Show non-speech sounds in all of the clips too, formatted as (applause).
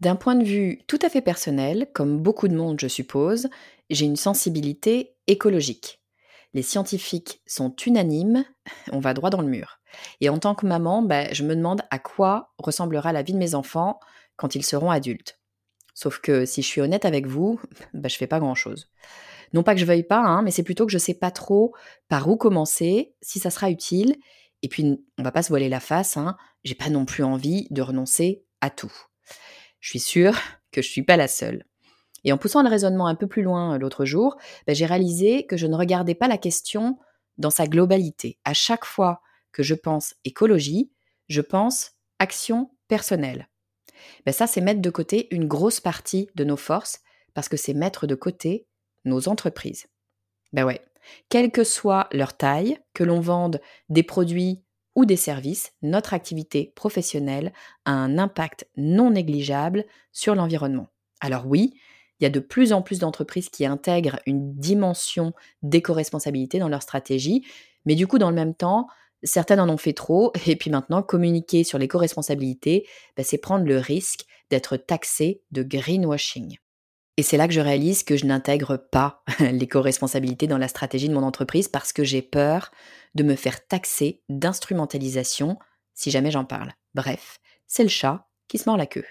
D'un point de vue tout à fait personnel, comme beaucoup de monde je suppose, j'ai une sensibilité écologique. Les scientifiques sont unanimes, on va droit dans le mur. Et en tant que maman, bah, je me demande à quoi ressemblera la vie de mes enfants quand ils seront adultes. Sauf que si je suis honnête avec vous, (laughs) bah, je fais pas grand-chose. Non pas que je veuille pas, hein, mais c'est plutôt que je sais pas trop par où commencer, si ça sera utile. Et puis, on va pas se voiler la face, hein, j'ai pas non plus envie de renoncer à tout. Je suis sûre que je ne suis pas la seule. Et en poussant le raisonnement un peu plus loin euh, l'autre jour, bah, j'ai réalisé que je ne regardais pas la question dans sa globalité. À chaque fois que je pense écologie, je pense action personnelle. Ben ça, c'est mettre de côté une grosse partie de nos forces parce que c'est mettre de côté nos entreprises. Ben ouais, quelle que soit leur taille, que l'on vende des produits ou des services, notre activité professionnelle a un impact non négligeable sur l'environnement. Alors oui, il y a de plus en plus d'entreprises qui intègrent une dimension d'éco-responsabilité dans leur stratégie, mais du coup, dans le même temps, certaines en ont fait trop, (laughs) et puis maintenant, communiquer sur l'éco-responsabilité, bah, c'est prendre le risque d'être taxé de greenwashing. Et c'est là que je réalise que je n'intègre pas (laughs) l'éco-responsabilité dans la stratégie de mon entreprise parce que j'ai peur de me faire taxer d'instrumentalisation si jamais j'en parle. Bref, c'est le chat qui se mord la queue.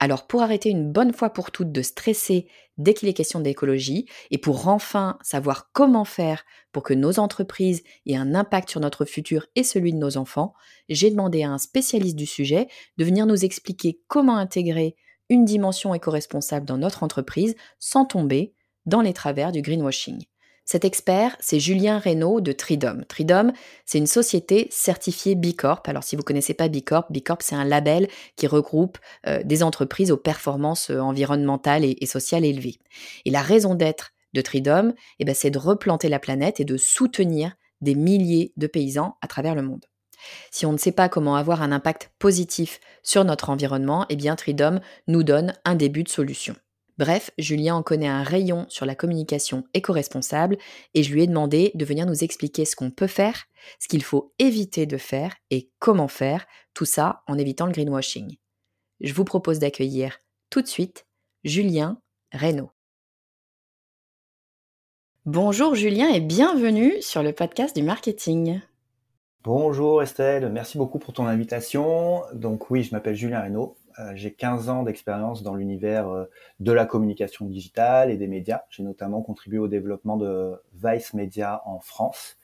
Alors pour arrêter une bonne fois pour toutes de stresser dès qu'il est question d'écologie et pour enfin savoir comment faire pour que nos entreprises aient un impact sur notre futur et celui de nos enfants, j'ai demandé à un spécialiste du sujet de venir nous expliquer comment intégrer une dimension éco-responsable dans notre entreprise sans tomber dans les travers du greenwashing. Cet expert, c'est Julien Reynaud de Tridom. Tridom, c'est une société certifiée B Corp. Alors si vous ne connaissez pas B Corp, B Corp, c'est un label qui regroupe euh, des entreprises aux performances euh, environnementales et, sociales élevées. Et la raison d'être de Tridom, eh ben, c'est de replanter la planète et de soutenir des milliers de paysans à travers le monde. Si on ne sait pas comment avoir un impact positif sur notre environnement, eh bien Tridom nous donne un début de solution. Bref, Julien en connaît un rayon sur la communication éco-responsable et je lui ai demandé de venir nous expliquer ce qu'on peut faire, ce qu'il faut éviter de faire et comment faire, tout ça en évitant le greenwashing. Je vous propose d'accueillir tout de suite Julien Reynaud. Bonjour Julien et bienvenue sur le podcast du marketing. Bonjour Estelle, merci beaucoup pour ton invitation. Donc oui, je m'appelle Julien Reynaud, euh, j'ai 15 ans d'expérience dans l'univers euh, de la communication digitale et des médias. J'ai notamment contribué au développement de Vice Media en France.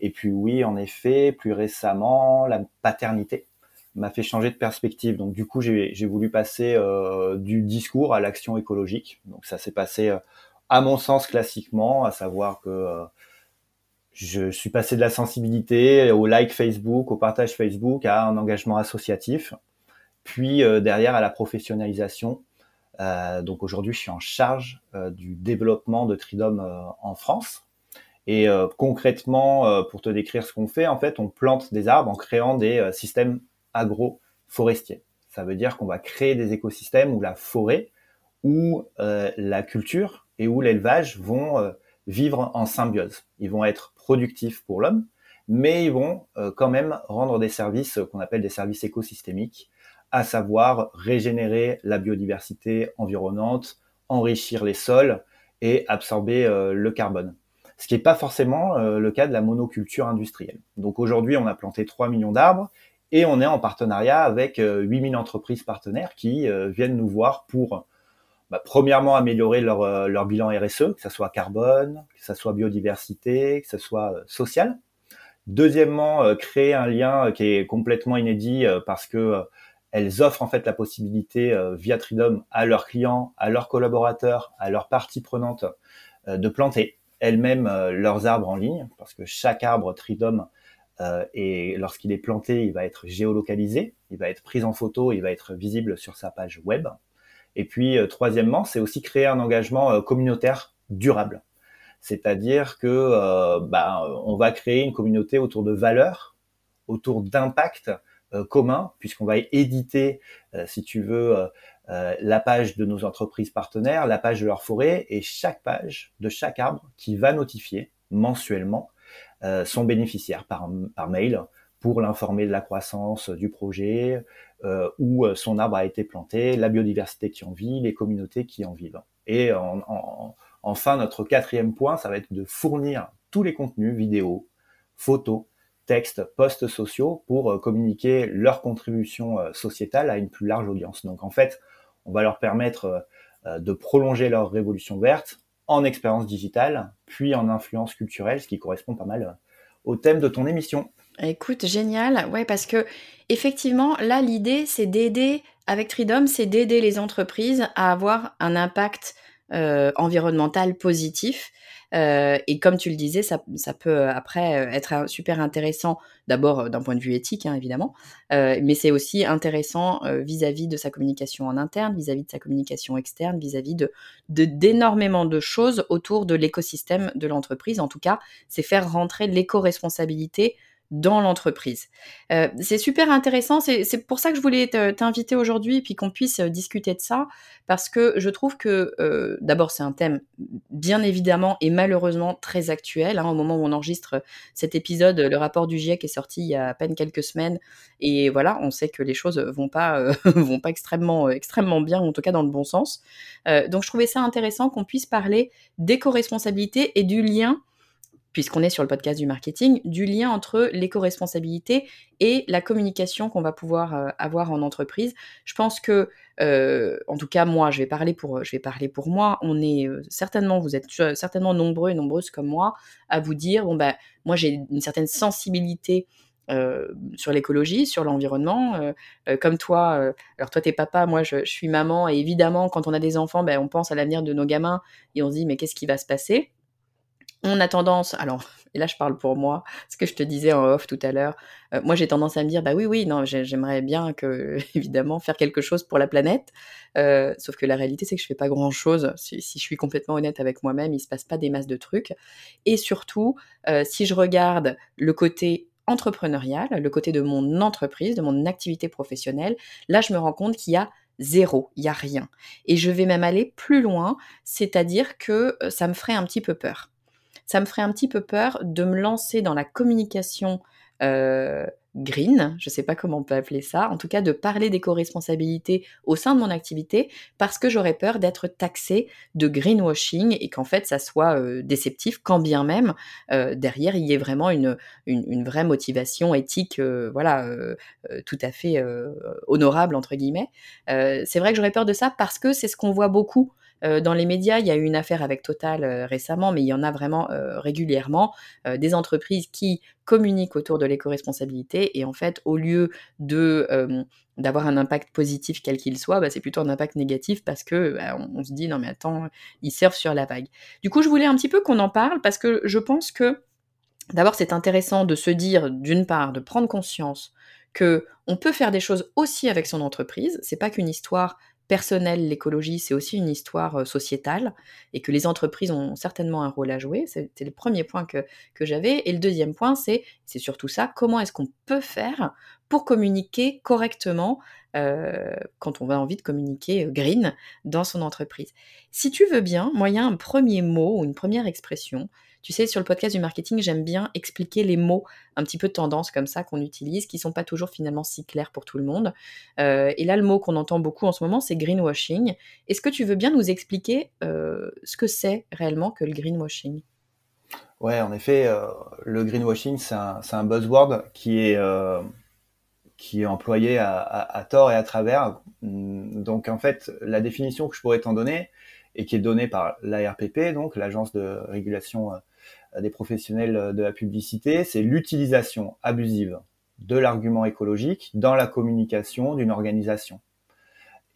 Et puis oui, en effet, plus récemment, la paternité m'a fait changer de perspective. Donc du coup, j'ai voulu passer euh, du discours à l'action écologique. Donc ça s'est passé, à mon sens, classiquement, à savoir que je suis passé de la sensibilité au like Facebook, au partage Facebook, à un engagement associatif, puis euh, derrière à la professionnalisation. Euh, donc aujourd'hui, je suis en charge euh, du développement de Tridom en France. Et concrètement, pour te décrire ce qu'on fait, en fait, on plante des arbres en créant des systèmes agro-forestiers. Ça veut dire qu'on va créer des écosystèmes où la forêt, où la culture et où l'élevage vont vivre en symbiose. Ils vont être productifs pour l'homme, mais ils vont quand même rendre des services qu'on appelle des services écosystémiques, à savoir régénérer la biodiversité environnante, enrichir les sols et absorber euh, le carbone. Ce qui n'est pas forcément euh, le cas de la monoculture industrielle. Donc aujourd'hui, on a planté 3 millions d'arbres et on est en partenariat avec 8000 euh, entreprises partenaires qui viennent nous voir pour, bah, premièrement, améliorer leur, leur bilan RSE, que ce soit carbone, que ce soit biodiversité, que ce soit social. Deuxièmement, créer un lien qui est complètement inédit parce que elles offrent en fait la possibilité euh, via Tridom à leurs clients, à leurs collaborateurs, à leurs parties prenantes euh, de planter elles-mêmes euh, leurs arbres en ligne, parce que chaque arbre Tridom et lorsqu'il est planté, il va être géolocalisé, il va être pris en photo, il va être visible sur sa page web. Et puis troisièmement, c'est aussi créer un engagement communautaire durable, c'est-à-dire que bah, on va créer une communauté autour de valeurs, autour d'impact euh, commun, puisqu'on va éditer, euh, si tu veux, euh, la page de nos entreprises partenaires, la page de leur forêt, et chaque page de chaque arbre qui va notifier mensuellement son bénéficiaire par mail pour l'informer de la croissance du projet, où son arbre a été planté, la biodiversité qui en vit, les communautés qui en vivent. Et enfin, notre quatrième point, ça va être de fournir tous les contenus, vidéos, photos, textes, posts sociaux pour euh, communiquer leur contribution euh, sociétale à une plus large audience. Donc en fait, on va leur permettre euh, de prolonger leur révolution verte en expérience digitale, puis en influence culturelle, ce qui correspond pas mal au thème de ton émission. Écoute, génial. Ouais, parce que effectivement, là, l'idée, c'est d'aider, avec Tridom, c'est d'aider les entreprises à avoir un impact environnemental positif. Euh, et comme tu le disais, ça, peut euh, après euh, être super intéressant, d'abord d'un point de vue éthique, hein, évidemment, mais c'est aussi intéressant vis-à-vis de sa communication en interne, vis-à-vis de sa communication externe, vis-à-vis de d'énormément de, choses autour de l'écosystème de l'entreprise. En tout cas, c'est faire rentrer l'éco-responsabilité dans l'entreprise. Euh, c'est super intéressant, c'est pour ça que je voulais t'inviter aujourd'hui et puis qu'on puisse euh, discuter de ça, parce que je trouve que euh, d'abord c'est un thème bien évidemment et malheureusement très actuel. Hein, au moment où on enregistre cet épisode, le rapport du GIEC est sorti il y a à peine quelques semaines et voilà, on sait que les choses vont pas (laughs) vont pas extrêmement extrêmement bien, en tout cas dans le bon sens. donc je trouvais ça intéressant qu'on puisse parler d'éco-responsabilité et du lien puisqu'on est sur le podcast du marketing, du lien entre l'éco-responsabilité et la communication qu'on va pouvoir euh, avoir en entreprise. Je pense que, euh, en tout cas moi, je vais parler pour, je vais parler pour moi. On est euh, certainement, vous êtes certainement nombreux et nombreuses comme moi à vous dire, bon ben, moi j'ai une certaine sensibilité sur l'écologie, sur l'environnement. comme toi, alors toi t'es papa, moi je, je, suis maman, et évidemment quand on a des enfants, ben, on pense à l'avenir de nos gamins et on se dit mais qu'est-ce qui va se passer? On a tendance, alors, (laughs) et là je parle pour moi, ce que je te disais en off tout à l'heure, euh, moi j'ai tendance à me dire, bah oui, oui, non, j'aimerais bien (laughs) évidemment, faire quelque chose pour la planète, euh, sauf que la réalité c'est que je fais pas grand-chose, si, je suis complètement honnête avec moi-même, il se passe pas des masses de trucs, et surtout, euh, si je regarde le côté entrepreneurial, le côté de mon entreprise, de mon activité professionnelle, là je me rends compte qu'il y a zéro, il y a rien. Et je vais même aller plus loin, c'est-à-dire que ça me ferait un petit peu peur ça me ferait un petit peu peur de me lancer dans la communication euh, green, je ne sais pas comment on peut appeler ça, en tout cas de parler d'éco-responsabilité au sein de mon activité, parce que j'aurais peur d'être taxée de greenwashing et qu'en fait ça soit euh, déceptif, quand bien même euh, derrière il y ait vraiment une, une, vraie motivation éthique, voilà, tout à fait honorable entre guillemets. c'est vrai que j'aurais peur de ça parce que c'est ce qu'on voit beaucoup euh, dans les médias, il y a eu une affaire avec Total euh, récemment, mais il y en a vraiment euh, régulièrement, des entreprises qui communiquent autour de l'éco-responsabilité et en fait, au lieu de d'avoir un impact positif quel qu'il soit, bah, c'est plutôt un impact négatif parce que bah, on, se dit non mais attends, ils servent sur la vague. Du coup, je voulais un petit peu qu'on en parle parce que je pense que d'abord c'est intéressant de se dire d'une part de prendre conscience que on peut faire des choses aussi avec son entreprise. C'est pas qu'une histoire personnel, l'écologie, c'est aussi une histoire sociétale et que les entreprises ont certainement un rôle à jouer. C'était le premier point que, que j'avais. Et le deuxième point, c'est, c'est surtout ça, comment est-ce qu'on peut faire pour communiquer correctement euh, quand on a envie de communiquer green dans son entreprise. Si tu veux bien, moi, il y a un premier mot ou une première expression tu sais, sur le podcast du marketing, j'aime bien expliquer les mots un petit peu tendance comme ça qu'on utilise, qui sont pas toujours finalement si clairs pour tout le monde. Euh, et là, le mot qu'on entend beaucoup en ce moment, c'est greenwashing. Est-ce que tu veux bien nous expliquer euh, ce que c'est réellement que le greenwashing? Ouais, en effet, euh, le greenwashing, c'est un, buzzword qui est qui est employé à, tort et à travers. Donc en fait, la définition que je pourrais t'en donner, et qui est donnée par l'ARPP, donc l'Agence de régulation des professionnels de la publicité, c'est l'utilisation abusive de l'argument écologique dans la communication d'une organisation.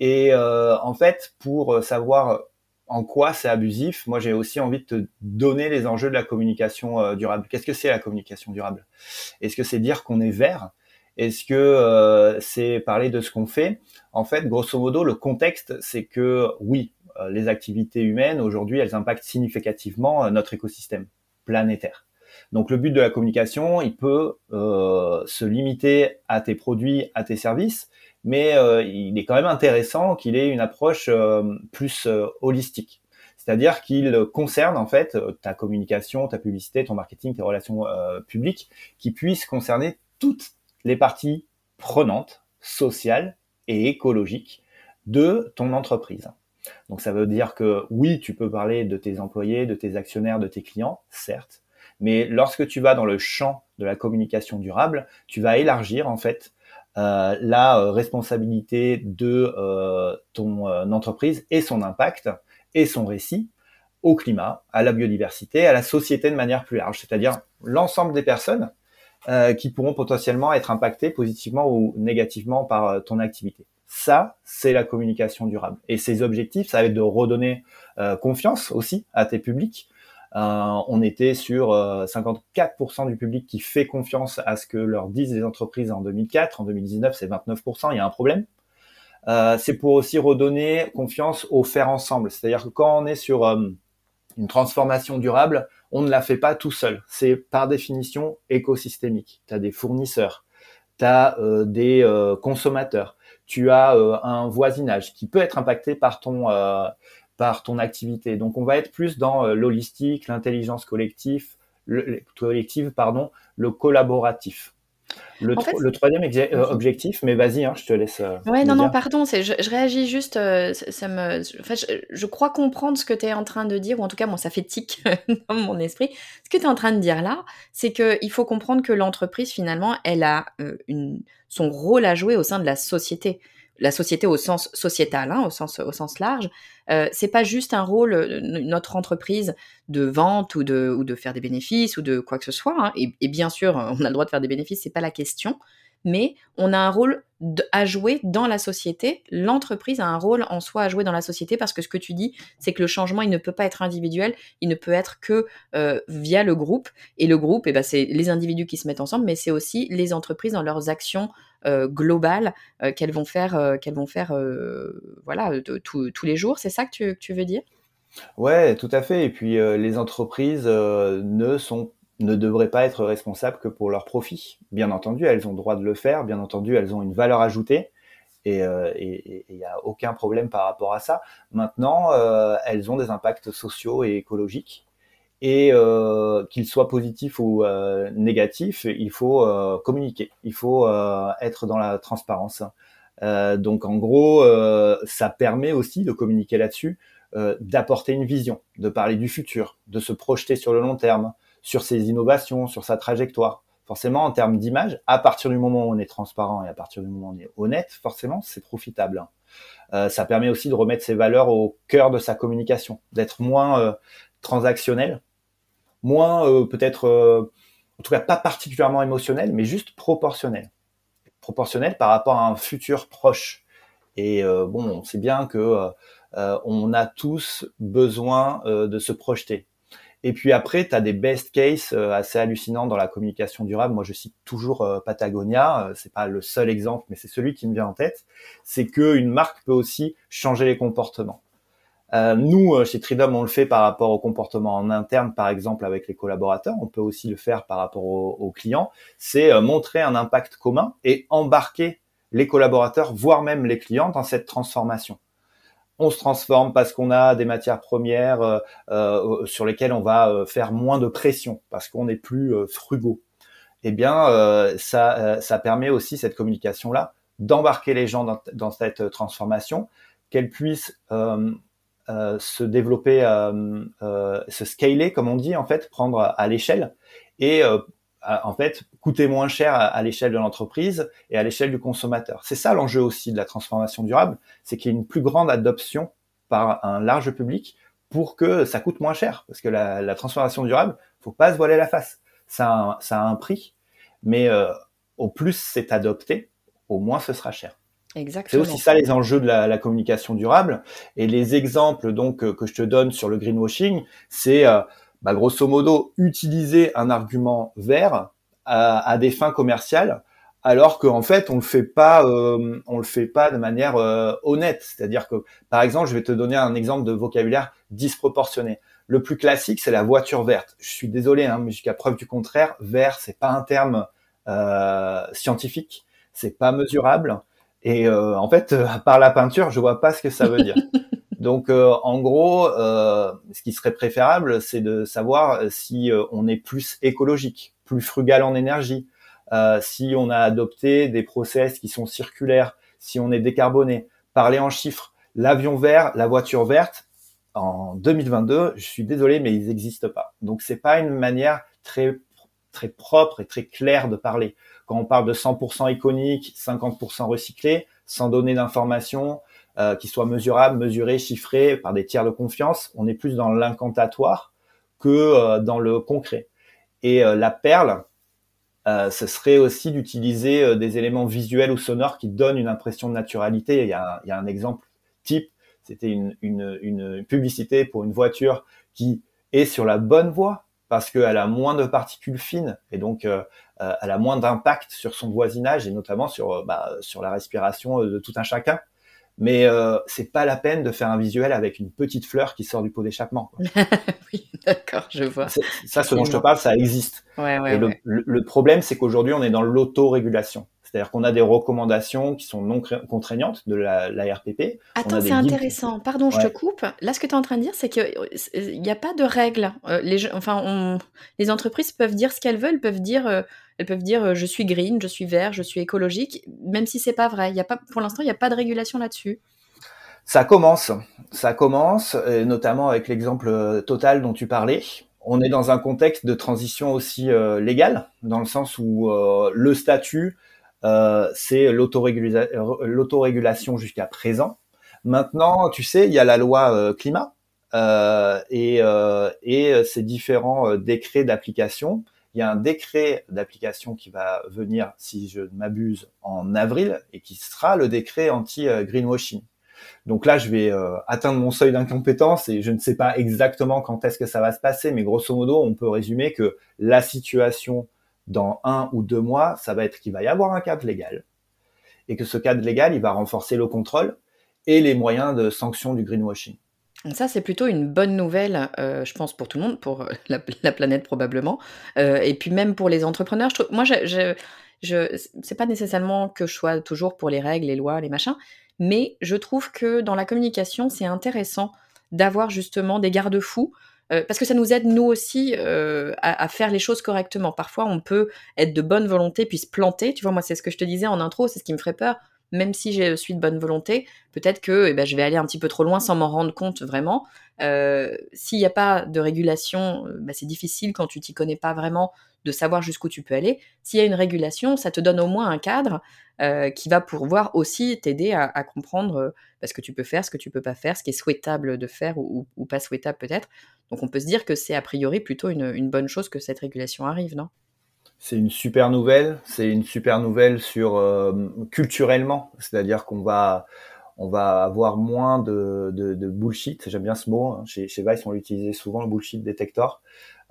Et euh, en fait, pour savoir en quoi c'est abusif, moi j'ai aussi envie de te donner les enjeux de la communication euh, durable. Qu'est-ce que c'est la communication durable? Est-ce que c'est dire qu'on est vert? Est-ce que euh, c'est parler de ce qu'on fait? En fait, grosso modo, le contexte, c'est que oui, les activités humaines aujourd'hui, elles impactent significativement notre écosystème planétaire. Donc le but de la communication, il peut euh, se limiter à tes produits, à tes services, mais euh, il est quand même intéressant qu'il ait une approche euh, plus holistique. C'est-à-dire qu'il concerne en fait ta communication, ta publicité, ton marketing, tes relations publiques, qui puissent concerner toutes les parties prenantes, sociales et écologiques de ton entreprise. Donc ça veut dire que oui, tu peux parler de tes employés, de tes actionnaires, de tes clients, certes, mais lorsque tu vas dans le champ de la communication durable, tu vas élargir en fait euh, la euh, responsabilité de euh, ton entreprise et son impact et son récit au climat, à la biodiversité, à la société de manière plus large, c'est-à-dire l'ensemble des personnes qui pourront potentiellement être impactées positivement ou négativement par ton activité. Ça, c'est la communication durable. Et ces objectifs, ça va être de redonner euh, confiance aussi à tes publics. Euh, on était sur 54% euh, du public qui fait confiance à ce que leur disent les entreprises en 2004. En 2019, c'est 29%. Il y a un problème. c'est pour aussi redonner confiance au faire ensemble. C'est-à-dire que quand on est sur une transformation durable, on ne la fait pas tout seul. C'est par définition écosystémique. Tu as des fournisseurs, tu as des consommateurs, tu as euh, un voisinage qui peut être impacté par ton euh, par ton activité. Donc on va être plus dans euh, l'holistique, l'intelligence collective, le, collective, pardon, le collaboratif. Le, le, troisième objectif, mais vas-y, hein, je te laisse. ouais, non, non, pardon, je, je, réagis juste. ça me, en fait, je, crois comprendre ce que tu es en train de dire, ou en tout cas, moi, ça fait tic (laughs) dans mon esprit. Ce que tu es en train de dire là, c'est qu'il faut comprendre que l'entreprise, finalement, elle a une, son rôle à jouer au sein de la société. La société au sens sociétal, hein, au, sens, au sens large. Euh, c'est pas juste un rôle, euh, notre entreprise, de vente ou de, ou de faire des bénéfices ou de quoi que ce soit. Hein. Et, bien sûr, on a le droit de faire des bénéfices, c'est pas la question mais on a un rôle à jouer dans la société. L'entreprise a un rôle en soi à jouer dans la société parce que ce que tu dis, c'est que le changement, il ne peut pas être individuel, il ne peut être que euh, via le groupe. Et le groupe, eh ben, c'est les individus qui se mettent ensemble, mais c'est aussi les entreprises dans leurs actions euh, globales euh, qu'elles vont faire, qu'elles vont faire, voilà, tous les jours. C'est ça que tu, que tu veux dire? Ouais, tout à fait. Et puis les entreprises ne sont ne devraient pas être responsables que pour leur profit. Bien entendu, elles ont le droit de le faire, bien entendu, elles ont une valeur ajoutée, et il euh, n'y a aucun problème par rapport à ça. Maintenant, euh, elles ont des impacts sociaux et écologiques, et euh, qu'ils soient positifs ou négatifs, il faut communiquer, il faut être dans la transparence. donc en gros, ça permet aussi de communiquer là-dessus, d'apporter une vision, de parler du futur, de se projeter sur le long terme, sur ses innovations, sur sa trajectoire. Forcément, en termes d'image, à partir du moment où on est transparent et à partir du moment où on est honnête, forcément, c'est profitable. Euh, ça permet aussi de remettre ses valeurs au cœur de sa communication, d'être moins euh, transactionnel, moins euh, peut-être, en tout cas pas particulièrement émotionnel, mais juste proportionnel. Proportionnel par rapport à un futur proche. Et bon, on sait bien que on a tous besoin de se projeter Et puis après, tu as des best cases assez hallucinants dans la communication durable. Moi, je cite toujours Patagonia. c'est pas le seul exemple, mais c'est celui qui me vient en tête. C'est qu'une marque peut aussi changer les comportements. Euh, nous, euh, chez Tridom, on le fait par rapport au comportement en interne, par exemple avec les collaborateurs. On peut aussi le faire par rapport aux, clients. C'est euh, montrer un impact commun et embarquer les collaborateurs, voire même les clients, dans cette transformation. On se transforme parce qu'on a des matières premières sur lesquelles on va faire moins de pression, parce qu'on est plus frugaux. Eh bien, ça, permet aussi cette communication-là d'embarquer les gens dans, dans cette transformation, qu'elles puissent euh, se développer, euh, euh, se scaler, comme on dit, en fait, prendre à l'échelle et en fait coûter moins cher à, l'échelle de l'entreprise et à l'échelle du consommateur. C'est ça l'enjeu aussi de la transformation durable, c'est qu'il y ait une plus grande adoption par un large public pour que ça coûte moins cher. Parce que la, transformation durable, faut pas se voiler la face. Ça a un, ça a un prix, mais au plus c'est adopté, au moins ce sera cher. C'est aussi ça les enjeux de la, la, communication durable. Et les exemples donc euh, que je te donne sur le greenwashing, c'est euh, bah, grosso modo utiliser un argument vert à, à des fins commerciales, alors qu'en fait on le fait pas, euh, on le fait pas de manière honnête. C'est-à-dire que par exemple, je vais te donner un exemple de vocabulaire disproportionné. Le plus classique, c'est la voiture verte. Je suis désolé, hein, mais jusqu'à preuve du contraire, vert, c'est pas un terme scientifique, c'est pas mesurable. Et euh, en fait, euh, par la peinture, je vois pas ce que ça veut dire. (laughs) Donc, euh, en gros, ce qui serait préférable, c'est de savoir si on est plus écologique, plus frugal en énergie, si on a adopté des process qui sont circulaires, si on est décarboné. Parler en chiffres. L'avion vert, la voiture verte, en 2022, je suis désolé, mais ils n'existent pas. Donc, c'est pas une manière très très propre et très claire de parler. Quand on parle de 100% iconique, 50% recyclé, sans donner d'informations euh, qui soient mesurables, mesurées, chiffrées par des tiers de confiance, on est plus dans l'incantatoire que euh, dans le concret. Et euh, la perle, ce serait aussi d'utiliser des éléments visuels ou sonores qui donnent une impression de naturalité. Il y a, il y a un exemple type, c'était une publicité pour une voiture qui est sur la bonne voie parce qu'elle a moins de particules fines et donc euh, euh, elle a moins d'impact sur son voisinage et notamment sur euh, bah, sur la respiration de tout un chacun. Mais euh, c'est pas la peine de faire un visuel avec une petite fleur qui sort du pot d'échappement. (laughs) oui, d'accord, je vois. Ça, ce dont je te parle, ça existe. Ouais, ouais, le, le, problème, c'est qu'aujourd'hui, on est dans l'autorégulation. C'est-à-dire qu'on a des recommandations qui sont non contraignantes de la, la RPP. Attends, c'est intéressant. Pardon, je te coupe. Là, ce que tu es en train de dire, c'est qu'il n'y a pas de règles. Euh, les, enfin, les entreprises peuvent dire ce qu'elles veulent, peuvent dire, euh, elles peuvent dire euh, je suis green, je suis vert, je suis écologique, même si c'est pas vrai. Il y a pas, pour l'instant, il n'y a pas de régulation là-dessus. Ça commence, ça commence, notamment avec l'exemple total dont tu parlais on est dans un contexte de transition aussi légale, dans le sens où le statut euh, c'est l'autorégulation jusqu'à présent. Maintenant, tu sais, il y a la loi euh, climat euh, et, et ces différents décrets d'application. Il y a un décret d'application qui va venir, si je ne m'abuse, en avril et qui sera le décret anti-greenwashing. Donc là, je vais atteindre mon seuil d'incompétence et je ne sais pas exactement quand est-ce que ça va se passer, mais grosso modo, on peut résumer que la situation dans un ou deux mois, ça va être qu'il va y avoir un cadre légal et que ce cadre légal, il va renforcer le contrôle et les moyens de sanction du greenwashing. Ça, c'est plutôt une bonne nouvelle, euh, je pense, pour tout le monde, pour (laughs) la, planète probablement, euh, et puis même pour les entrepreneurs. Moi, je, je c'est pas nécessairement que je sois toujours pour les règles, les lois, les machins, mais je trouve que dans la communication, c'est intéressant d'avoir justement des garde-fous euh, parce que ça nous aide nous aussi euh, à, faire les choses correctement. Parfois, on peut être de bonne volonté puis se planter. Tu vois, moi, c'est ce que je te disais en intro, c'est ce qui me ferait peur. Même si je suis de bonne volonté, peut-être que eh ben, je vais aller un petit peu trop loin sans m'en rendre compte vraiment. Euh, s'il n'y a pas de régulation, bah, c'est difficile quand tu t'y connais pas vraiment de savoir jusqu'où tu peux aller. S'il y a une régulation, ça te donne au moins un cadre euh, qui va pouvoir aussi t'aider à, comprendre euh, bah, ce que tu peux faire, ce que tu peux pas faire, ce qui est souhaitable de faire ou, pas souhaitable peut-être. Donc on peut se dire que c'est a priori plutôt une, bonne chose que cette régulation arrive, non? C'est une super nouvelle. C'est une super nouvelle sur euh, culturellement, c'est-à-dire qu'on va on va avoir moins de, de, bullshit. J'aime bien ce mot. Hein. Chez, chez Vice, on l'utilisait souvent, le bullshit detector.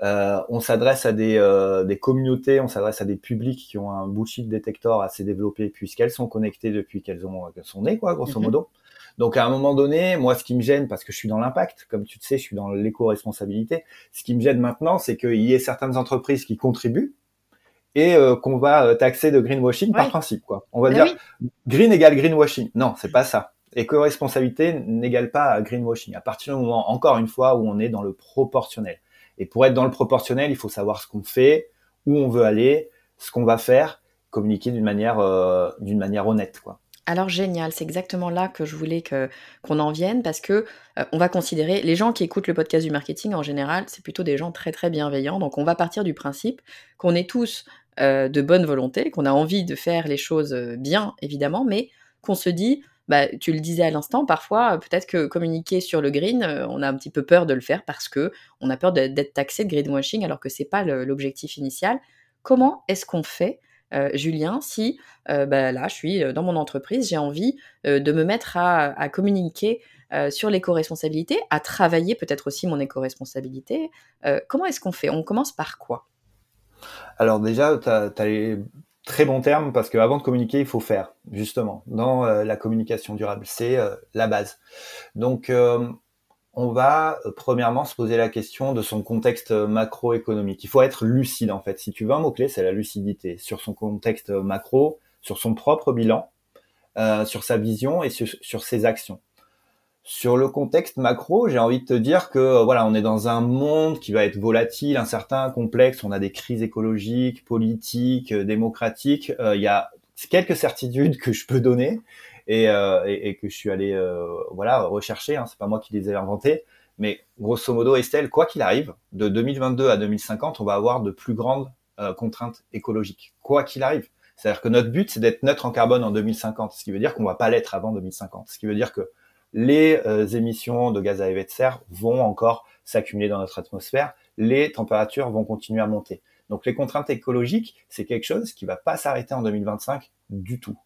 Euh, on s'adresse à des, euh, des communautés, on s'adresse à des publics qui ont un bullshit detector assez développé puisqu'elles sont connectées depuis qu'elles ont qu'elles sont nées, quoi, grosso mhm. modo. Donc à un moment donné, moi, ce qui me gêne, parce que je suis dans l'impact, comme tu le sais, je suis dans l'éco-responsabilité. Ce qui me gêne maintenant, c'est qu'il y ait certaines entreprises qui contribuent et euh, qu'on va euh, taxer de greenwashing par principe. Quoi. On va ben dire green égale greenwashing. Non, c'est pas ça. Éco-responsabilité n'égale pas greenwashing. À partir du moment, encore une fois, où on est dans le proportionnel. Et pour être dans le proportionnel, il faut savoir ce qu'on fait, où on veut aller, ce qu'on va faire, communiquer d'une manière, euh, honnête. Alors génial, c'est exactement là que je voulais qu'on en vienne parce que euh, on va considérer les gens qui écoutent le podcast du marketing en général, c'est plutôt des gens très très bienveillants. Donc on va partir du principe qu'on est tous euh, de bonne volonté, qu'on a envie de faire les choses bien évidemment, mais qu'on se dit bah, tu le disais à l'instant, parfois, peut-être que communiquer sur le green, on a un petit peu peur de le faire parce que on a peur d'être taxé de greenwashing alors que c'est pas l'objectif initial. Comment est-ce qu'on fait euh, Julien, si euh, bah, là, je suis euh, dans mon entreprise, j'ai envie de me mettre à, communiquer sur l'éco-responsabilité, à travailler peut-être aussi mon éco-responsabilité. comment est-ce qu'on fait? On commence par quoi? Alors déjà, tu as, les très bons termes parce qu'avant de communiquer, il faut faire, justement, dans la communication durable. C'est la base. Donc, on va euh, premièrement se poser la question de son contexte euh, macroéconomique. Il faut être lucide en fait. Si tu veux un mot-clé, c'est la lucidité sur son contexte euh, macro, sur son propre bilan, sur sa vision et sur, ses actions. Sur le contexte macro, j'ai envie de te dire que voilà, on est dans un monde qui va être volatile, incertain, complexe. On a des crises écologiques, politiques, démocratiques. Il y a quelques certitudes que je peux donner, euh, et, et, que je suis allé euh, voilà rechercher. Hein, c'est pas moi qui les ai inventés, mais grosso modo, Estelle, quoi qu'il arrive, de 2022 à 2050, on va avoir de plus grandes euh, contraintes écologiques. Quoi qu'il arrive. C'est-à-dire que notre but, c'est d'être neutre en carbone en 2050, ce qui veut dire qu'on va pas l'être avant 2050. Ce qui veut dire que les émissions de gaz à effet de serre vont encore s'accumuler dans notre atmosphère, les températures vont continuer à monter. Donc les contraintes écologiques, c'est quelque chose qui va pas s'arrêter en 2025 du tout.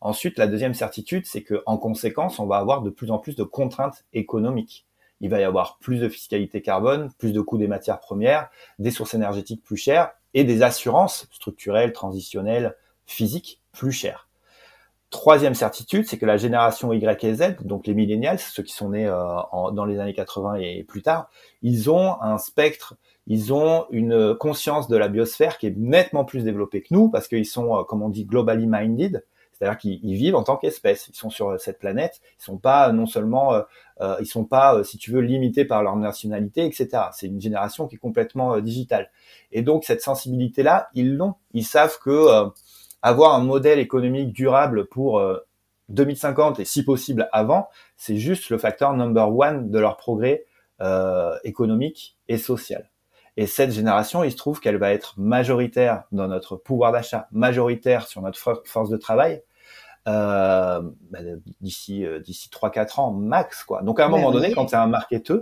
Ensuite, la deuxième certitude, c'est qu'en conséquence, on va avoir de plus en plus de contraintes économiques. Il va y avoir plus de fiscalité carbone, plus de coûts des matières premières, des sources énergétiques plus chères et des assurances structurelles, transitionnelles, physiques plus chères. Troisième certitude, c'est que la génération Y et Z, donc les millennials, ceux qui sont nés euh, dans les années 80 et plus tard, ils ont un spectre, ils ont une conscience de la biosphère qui est nettement plus développée que nous parce qu'ils sont, euh, comme on dit, globally minded. C'est-à-dire qu'ils vivent en tant qu'espèce. Ils sont sur cette planète. Ils sont pas non seulement, euh, euh ils sont pas, euh, si tu veux, limités par leur nationalité, etc. C'est une génération qui est complètement euh, digitale. Et donc cette sensibilité-là, ils l'ont. Ils savent que avoir un modèle économique durable pour 2050 et si possible avant, c'est juste le facteur number one de leur progrès économique et social. Et cette génération, il se trouve qu'elle va être majoritaire dans notre pouvoir d'achat, majoritaire sur notre force de travail euh, bah, d'ici euh, d'ici trois quatre ans max quoi. Donc à un moment donné, quand tu es un marketeur,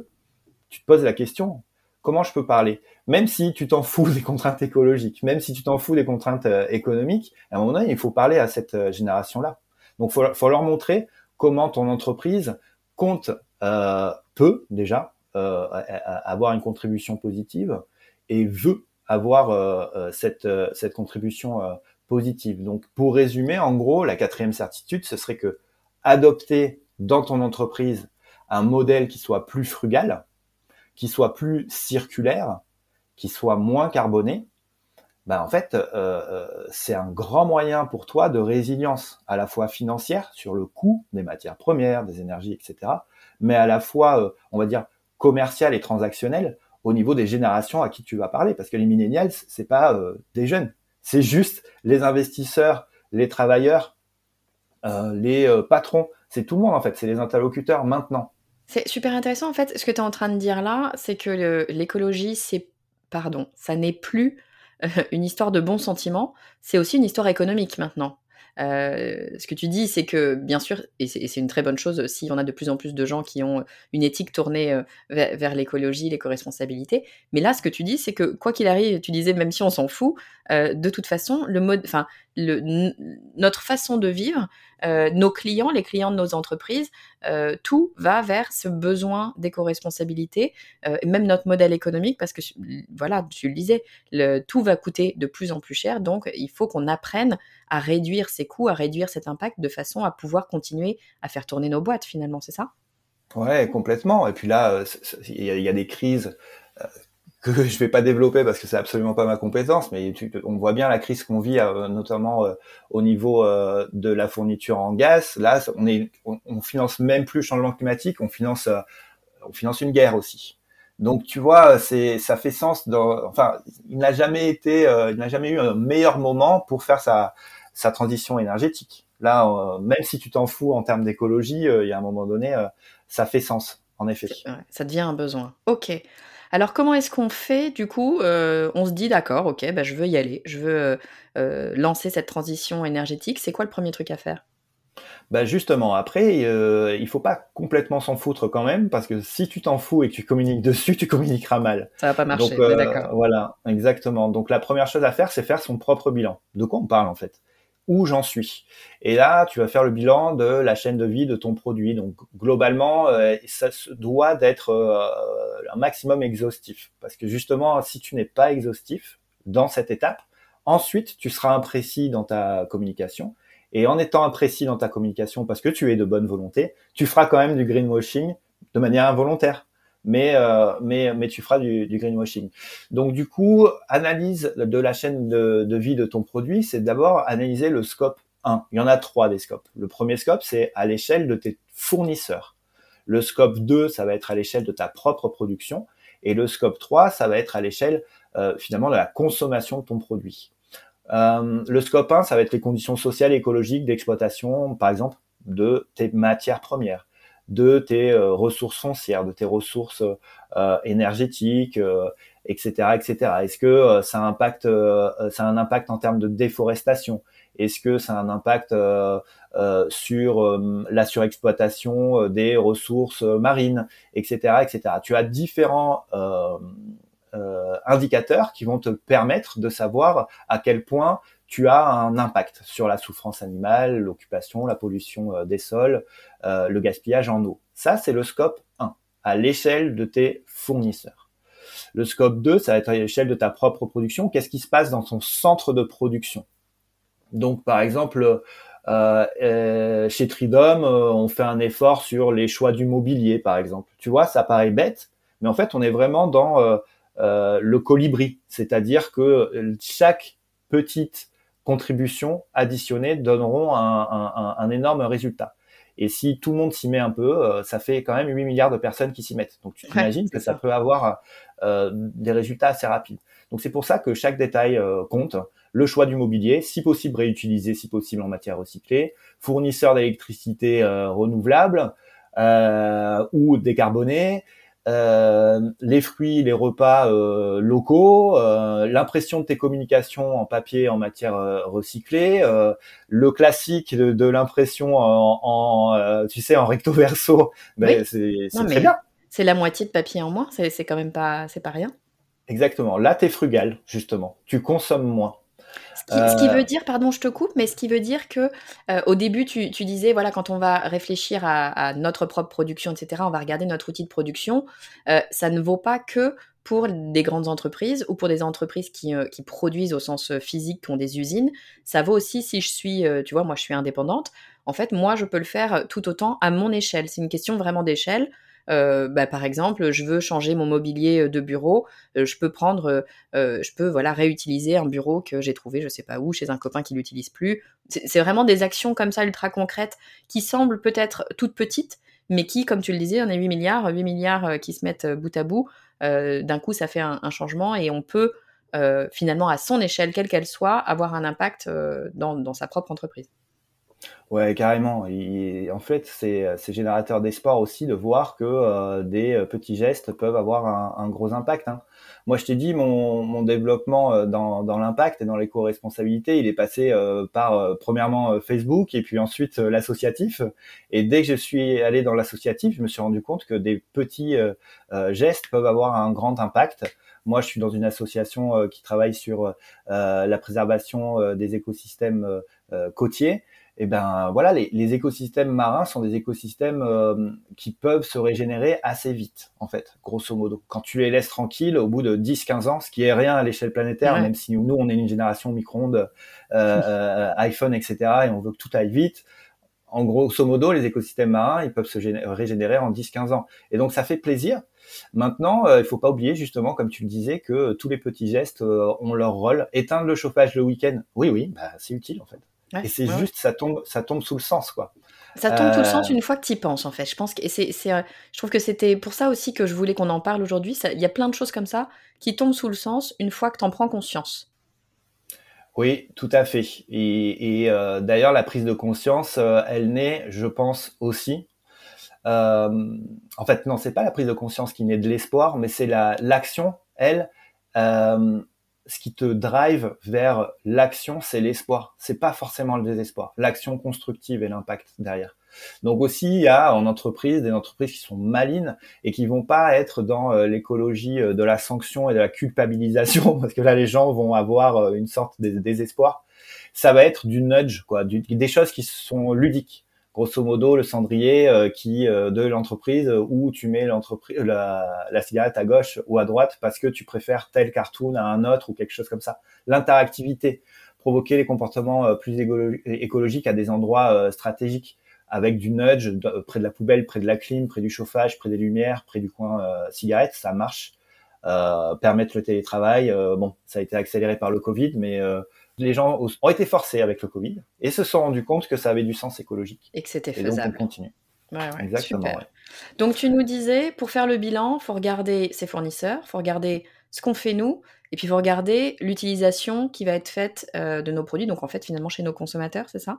tu te poses la question comment je peux parler? Même si tu t'en fous des contraintes écologiques, même si tu t'en fous des contraintes euh, économiques, à un moment donné, il faut parler à cette euh, génération-là. Donc faut faut leur montrer comment ton entreprise compte euh, peut déjà avoir une contribution positive et veut avoir euh, cette, cette contribution positive. Donc, pour résumer, en gros, la quatrième certitude, ce serait que adopter dans ton entreprise un modèle qui soit plus frugal, qui soit plus circulaire, qui soit moins carboné, ben en fait, euh, c'est un grand moyen pour toi de résilience, à la fois financière sur le coût des matières premières, des énergies, etc., mais à la fois, on va dire, commercial et transactionnel au niveau des générations à qui tu vas parler. Parce que les millennials, c'est pas euh, des jeunes, c'est juste les investisseurs, les travailleurs, euh, les euh, patrons, c'est tout le monde en fait, c'est les interlocuteurs maintenant. C'est super intéressant en fait. Ce que tu es en train de dire là, c'est que l'écologie, c'est pardon, ça n'est plus une histoire de bons sentiments, c'est aussi une histoire économique maintenant. Euh, ce que tu dis, c'est que bien sûr, et c'est une très bonne chose si on a de plus en plus de gens qui ont une éthique tournée euh, vers, l'écologie, l'éco-responsabilité. Mais là, ce que tu dis, c'est que quoi qu'il arrive, tu disais même si on s'en fout, de toute façon, le mode, enfin, notre façon de vivre, nos clients, les clients de nos entreprises, tout va vers ce besoin d'éco-responsabilité, même notre modèle économique, parce que voilà, tu le disais, le, tout va coûter de plus en plus cher, donc il faut qu'on apprenne à réduire ces coûts, à réduire cet impact de façon à pouvoir continuer à faire tourner nos boîtes finalement, c'est ça? Ouais, complètement. Et puis là, il y, a des crises que (laughs) je vais pas développer parce que c'est absolument pas ma compétence, mais on voit bien la crise qu'on vit, euh, notamment euh, au niveau euh, de la fourniture en gaz. Là, on est, on, finance même plus le changement climatique, on finance, on finance une guerre aussi. Donc tu vois, c'est, ça fait sens. Dans, enfin, il n'a jamais été, il n'a jamais eu un meilleur moment pour faire sa, sa transition énergétique. Là, même si tu t'en fous en termes d'écologie, il y a un moment donné, ça fait sens, en effet. Ça devient un besoin. Ok. Alors comment est-ce qu'on fait du coup euh, On se dit d'accord, ok, bah, je veux y aller, je veux euh, euh, lancer cette transition énergétique. C'est quoi le premier truc à faire? Bah justement, après, il il faut pas complètement s'en foutre quand même, parce que si tu t'en fous et que tu communiques (laughs) dessus, tu communiqueras mal. Ça va pas marcher, d'accord. Voilà, exactement. Donc la première chose à faire, c'est faire son propre bilan. De quoi on parle en fait? Où j'en suis. Et là, tu vas faire le bilan de la chaîne de vie de ton produit. Donc globalement, euh, ça doit d'être euh, un maximum exhaustif. Parce que justement, si tu n'es pas exhaustif dans cette étape, ensuite tu seras imprécis dans ta communication. Et en étant imprécis dans ta communication, parce que tu es de bonne volonté, tu feras quand même du greenwashing de manière involontaire mais, euh, mais, mais tu feras du, du, greenwashing. Donc du coup, analyse de la chaîne de, de vie de ton produit, c'est d'abord analyser le scope 1. Il y en a trois des scopes. Le premier scope, c'est à l'échelle de tes fournisseurs. Le scope 2, ça va être à l'échelle de ta propre production. Et le scope 3, ça va être à l'échelle euh, finalement de la consommation de ton produit. Euh, le scope 1, ça va être les conditions sociales et écologiques d'exploitation, par exemple, de tes matières premières de tes euh, ressources foncières, de tes ressources euh, énergétiques, etc., euh, etc. Est-ce que ça impacte, ça a un impact en termes de déforestation? Est-ce que ça a un impact sur la surexploitation des ressources marines, etc., etc. Tu as différents indicateurs qui vont te permettre de savoir à quel point tu as un impact sur la souffrance animale, l'occupation, la pollution euh, des sols, euh, le gaspillage en eau. Ça, c'est le scope 1, à l'échelle de tes fournisseurs. Le scope 2, ça va être à l'échelle de ta propre production. Qu'est-ce qui se passe dans ton centre de production? Donc, par exemple, euh, chez Tridom, on fait un effort sur les choix du mobilier, par exemple. Tu vois, ça paraît bête, mais en fait, on est vraiment dans le colibri, c'est-à-dire que chaque petite contributions additionnées donneront un, énorme résultat. Et si tout le monde s'y met un peu, euh, ça fait quand même 8 milliards de personnes qui s'y mettent. Donc tu t'imagines que ça. peut avoir euh, des résultats assez rapides. Donc c'est pour ça que chaque détail euh, compte. Le choix du mobilier, si possible réutilisé, si possible en matière recyclée, fournisseur d'électricité renouvelable ou décarboné, euh, les fruits, les repas euh, locaux, euh, l'impression de tes communications en papier en matière recyclée, le classique de, l'impression en, tu sais en recto verso, ben, c'est très bien. C'est la moitié de papier en moins, c'est quand même pas c'est pas rien. Exactement. Là, tu es frugal justement, tu consommes moins. Ce qui, euh. veut dire, pardon, je te coupe, mais ce qui veut dire que euh, au début, tu, disais, voilà, quand on va réfléchir à, notre propre production, etc., on va regarder notre outil de production. Euh, ça ne vaut pas que pour des grandes entreprises ou pour des entreprises qui, qui, produisent au sens physique, qui ont des usines. Ça vaut aussi si je suis, tu vois, moi je suis indépendante. En fait, moi, je peux le faire tout autant à mon échelle. C'est une question vraiment d'échelle. Euh, bah, par exemple, je veux changer mon mobilier euh, de bureau, euh, je peux prendre, je peux voilà réutiliser un bureau que j'ai trouvé, je sais pas où, chez un copain qui l'utilise plus. C'est vraiment des actions comme ça ultra concrètes qui semblent peut-être toutes petites, mais qui, comme tu le disais, on a 8 milliards, 8 milliards qui se mettent bout à bout. D'un coup, ça fait un, changement et on peut finalement, à son échelle, quelle qu'elle soit, avoir un impact dans sa propre entreprise. Ouais, carrément. en fait, c'est générateur d'espoir aussi de voir que euh, des euh, petits gestes peuvent avoir un, gros impact. Hein. Moi, je t'ai dit, mon, mon développement euh, dans, dans l'impact et dans l'éco-responsabilité, il est passé par premièrement Facebook et puis ensuite l'associatif. Et dès que je suis allé dans l'associatif, je me suis rendu compte que des petits gestes peuvent avoir un grand impact. Moi, je suis dans une association qui travaille sur la préservation des écosystèmes côtiers et eh ben voilà, les, les, écosystèmes marins sont des écosystèmes euh, qui peuvent se régénérer assez vite, en fait, grosso modo. Quand tu les laisses tranquilles, au bout de 10-15 ans, ce qui est rien à l'échelle planétaire, même si nous, on est une génération micro-ondes, euh, euh, iPhone, etc., et on veut que tout aille vite, en grosso modo, les écosystèmes marins, ils peuvent se régénérer en 10-15 ans. Et donc, ça fait plaisir. Maintenant, il faut pas oublier, justement, comme tu le disais, que tous les petits gestes ont leur rôle. Éteindre le chauffage le week-end, oui, oui, bah, c'est utile, en fait et c'est juste, ça tombe, ça tombe sous le sens, quoi. Ça tombe tout le sens euh, une fois que tu y penses, en fait. Je pense que c'est, euh, je trouve que c'était pour ça aussi que je voulais qu'on en parle aujourd'hui. Il y a plein de choses comme ça qui tombent sous le sens une fois que tu en prends conscience. Oui, tout à fait. Et, euh, d'ailleurs, la prise de conscience, elle naît, je pense aussi. en fait, non, c'est pas la prise de conscience qui naît de l'espoir, mais c'est la l'action, elle ce qui te drive vers l'action, c'est l'espoir. C'est pas forcément le désespoir. L'action constructive et l'impact derrière. Donc aussi, il y a en entreprise des entreprises qui sont malines et qui vont pas être dans euh, l'écologie euh, de la sanction et de la culpabilisation (laughs) parce que là, les gens vont avoir euh, une sorte de désespoir. Ça va être du nudge, quoi, des choses qui sont ludiques grosso modo le cendrier euh, qui euh, de l'entreprise où tu mets l'entreprise la, la, cigarette à gauche ou à droite parce que tu préfères tel cartoon à un autre ou quelque chose comme ça. L'interactivité, provoquer les comportements euh, plus écologiques à des endroits stratégiques avec du nudge près de la poubelle, près de la clim, près du chauffage, près des lumières, près du coin cigarette, ça marche. permettre le télétravail, bon, ça a été accéléré par le Covid, mais les gens ont été forcés avec le Covid et se sont rendus compte que ça avait du sens écologique. Et que c'était faisable. Et donc on continue. Exactement. Donc tu nous disais, pour faire le bilan, faut regarder ses fournisseurs, faut regarder ce qu'on fait nous, et puis faut regarder l'utilisation qui va être faite euh, de nos produits, donc en fait finalement chez nos consommateurs, c'est ça?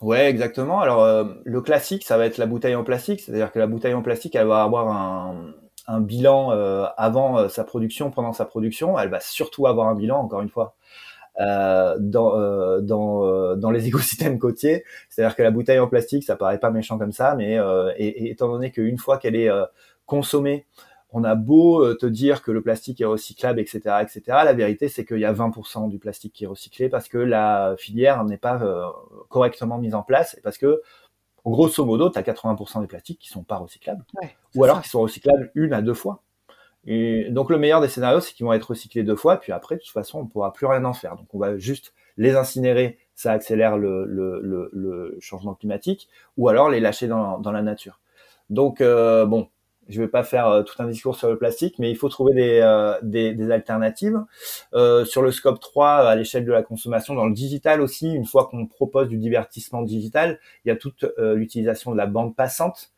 Ouais, exactement. Alors euh, le classique, ça va être la bouteille en plastique, c'est-à-dire que la bouteille en plastique, elle va avoir un, un bilan euh, avant sa production, pendant sa production, elle va surtout avoir un bilan, encore une fois, euh, dans, euh, dans, euh, dans les (laughs) écosystèmes côtiers. C'est-à-dire que la bouteille en plastique, ça paraît pas méchant comme ça, mais et, étant donné qu'une fois qu'elle est consommée, on a beau te dire que le plastique est recyclable, etc., etc. La vérité, c'est qu'il y a 20% du plastique qui est recyclé parce que la filière n'est pas correctement mise en place et parce que, grosso modo, tu as 80% des plastiques qui sont pas recyclables ou alors qui sont recyclables une à deux fois. Donc le meilleur des scénarios, c'est qu'ils vont être recyclés deux fois, puis après, de toute façon, on pourra plus rien en faire. Donc on va juste les incinérer, ça accélère le, le, le, le changement climatique, ou alors les lâcher dans, dans la nature. Donc euh, bon, je vais pas faire euh, tout un discours sur le plastique, mais il faut trouver des, euh, des, des, alternatives. Euh, sur le scope 3, à l'échelle de la consommation, dans le digital aussi, une fois qu'on propose du divertissement digital, il y a toute l'utilisation de la bande passante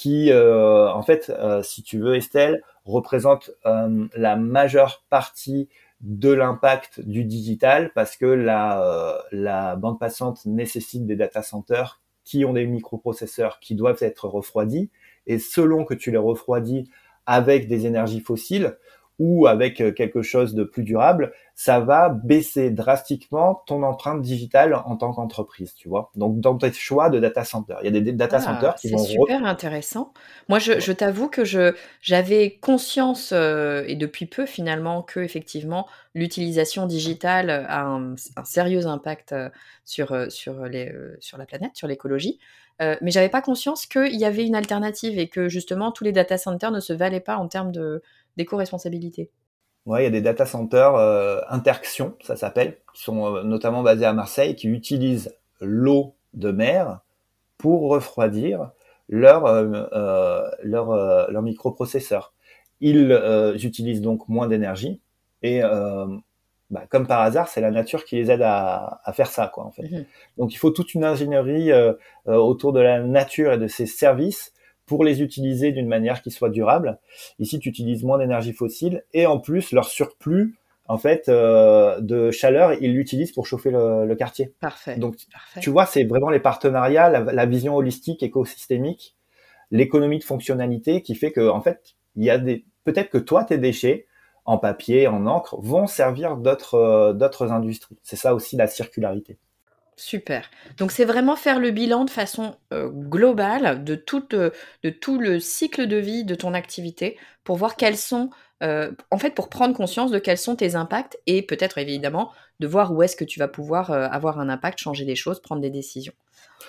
qui, en fait, si tu veux, Estelle, représente euh, la majeure partie de l'impact du digital parce que la, euh, la bande passante nécessite des data centers qui ont des microprocesseurs qui doivent être refroidis. Et selon que tu les refroidis avec des énergies fossiles, ou avec euh, quelque chose de plus durable, ça va baisser drastiquement ton empreinte digitale en tant qu'entreprise, tu vois. Donc dans tes choix de data center, il y a des data ah, centers qui vont. C'est super intéressant. Moi, je, je t'avoue que je j'avais conscience euh, et depuis peu finalement que effectivement l'utilisation digitale a un, un, sérieux impact euh, sur sur les sur la planète, sur l'écologie. Euh, mais j'avais pas conscience qu'il y avait une alternative et que justement tous les data centers ne se valaient pas en termes de d'éco-responsabilité. Ouais, il y a des data centers euh, ça s'appelle, qui sont euh, notamment basés à Marseille, qui utilisent l'eau de mer pour refroidir leur, euh, leur, leur microprocesseur. Ils utilisent donc moins d'énergie et bah, comme par hasard, c'est la nature qui les aide à, à faire ça, quoi, en fait. Mhm. Donc, il faut toute une ingénierie autour de la nature et de ses services pour les utiliser d'une manière qui soit durable. Ici, tu utilises moins d'énergie fossile et en plus, leur surplus en fait euh, de chaleur, ils l'utilisent pour chauffer le, quartier. Parfait. Donc, tu vois, c'est vraiment les partenariats, la, vision holistique, écosystémique, l'économie de fonctionnalité qui fait que, en fait, il y a des peut-être que toi, tes déchets en papier, en encre, vont servir d'autres euh, d'autres industries. C'est ça aussi la circularité. Super. Donc c'est vraiment faire le bilan de façon euh, globale de, euh, de tout le cycle de vie de ton activité pour voir quels sont, euh, en fait, pour prendre conscience de quels sont tes impacts et peut-être évidemment de voir où est-ce que tu vas pouvoir avoir un impact, changer des choses, prendre des décisions.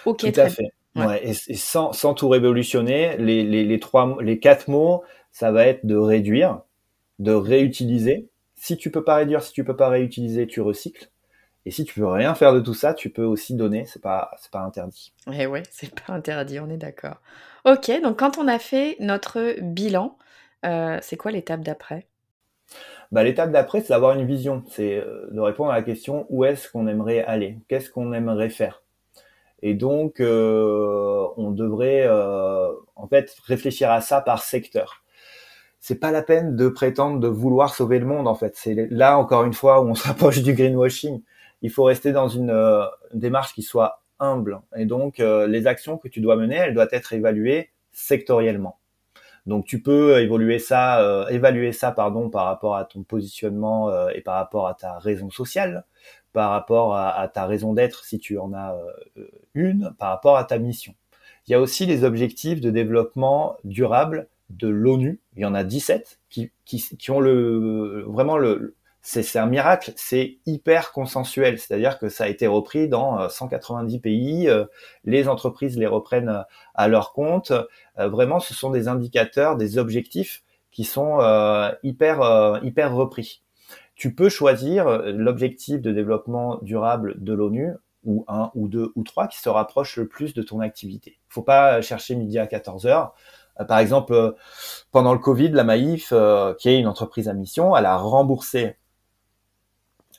Ok. Tout à fait. Ouais. et, sans, sans, tout révolutionner, les, les, les, trois, les quatre mots, ça va être de réduire, de réutiliser. Si tu peux pas réduire, si tu peux pas réutiliser, tu recycles et si tu veux rien faire de tout ça, tu peux aussi donner, c'est pas c'est pas interdit. Eh ouais, (laughs) c'est pas interdit, on est d'accord. Ok, donc quand on a fait notre bilan, euh, c'est quoi l'étape d'après? Bah, l'étape d'après, c'est d'avoir une vision, c'est euh, de répondre à la question où est-ce qu'on aimerait aller, qu'est-ce qu'on aimerait faire? Et donc, euh, on devrait en fait réfléchir à ça par secteur c'est pas la peine de prétendre de vouloir sauver le monde en fait. C'est là encore une fois où on (laughs) se rapproche du greenwashing il faut rester dans une, euh, démarche qui soit humble. Et donc, euh, les actions que tu dois mener, elles doivent être évaluées sectoriellement. Donc, tu peux évoluer ça, euh, évaluer ça, pardon, par rapport à ton positionnement et par rapport à ta raison sociale, par rapport à, à ta raison d'être si tu en as une, par rapport à ta mission. Il y a aussi les objectifs de développement durable de l'ONU. Il y en a 17 qui, qui, qui ont le, vraiment le, c'est un miracle, c'est hyper consensuel, c'est-à-dire que ça a été repris dans 190 euh, pays, euh, les entreprises les reprennent euh, à leur compte. Vraiment, ce sont des indicateurs, des objectifs qui sont hyper hyper repris. Tu peux choisir l'objectif de développement durable de l'ONU ou un ou deux ou trois qui se rapproche le plus de ton activité. Faut pas chercher midi à 14 heures. Par exemple, pendant le Covid, la Maïf, qui est une entreprise à mission, elle a remboursé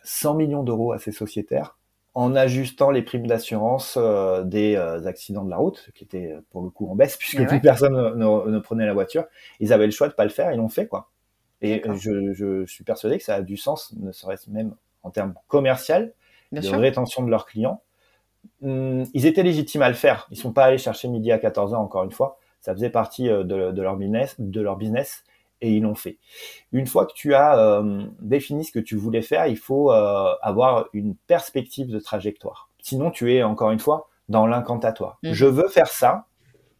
100 millions d'euros à ses sociétaires en ajustant les primes d'assurance euh, des euh, accidents de la route, qui étaient euh, pour le coup en baisse puisque plus personne ne, prenait la voiture. Ils avaient le choix de pas le faire, ils l'ont fait quoi. Et je, suis persuadé que ça a du sens, ne serait-ce même en termes commercial, de rétention de leurs clients. Hum, ils étaient légitimes à le faire. Ils sont pas allés chercher midi à 14 h encore une fois. Ça faisait partie de, de leur business, de leur business et ils l'ont fait. Une fois que tu as euh, défini ce que tu voulais faire, il faut euh, avoir une perspective de trajectoire. Sinon, tu es encore une fois dans l'incantatoire. Mhm. Je veux faire ça.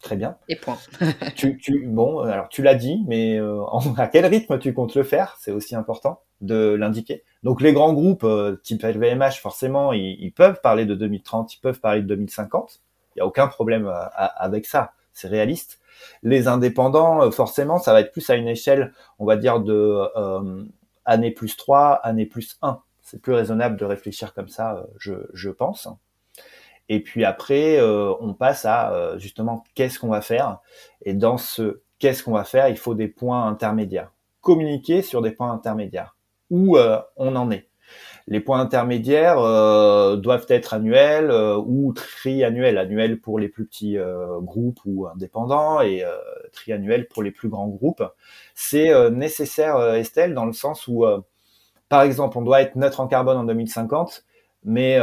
Très bien. Et point. (laughs) tu, tu, bon, alors tu l'as dit, mais euh, à quel rythme tu comptes le faire? C'est aussi important de l'indiquer. Donc les grands groupes type LVMH, forcément, ils, ils, peuvent parler de 2030, ils peuvent parler de 2050. Il n'y a aucun problème avec ça. C'est réaliste. Les indépendants, euh, forcément, ça va être plus à une échelle, on va dire, de euh, année plus 3, année plus 1. C'est plus raisonnable de réfléchir comme ça, euh, je, je pense. Et puis après, on passe à justement qu'est-ce qu'on va faire? Et dans ce qu'est-ce qu'on va faire, il faut des points intermédiaires. Communiquer sur des points intermédiaires. Où on en est. Les points intermédiaires euh, doivent être annuels euh, ou triannuels, annuels pour les plus petits euh, groupes ou indépendants et triannuels pour les plus grands groupes. C'est nécessaire, Estelle, dans le sens où, par exemple, on doit être neutre en carbone en 2050, mais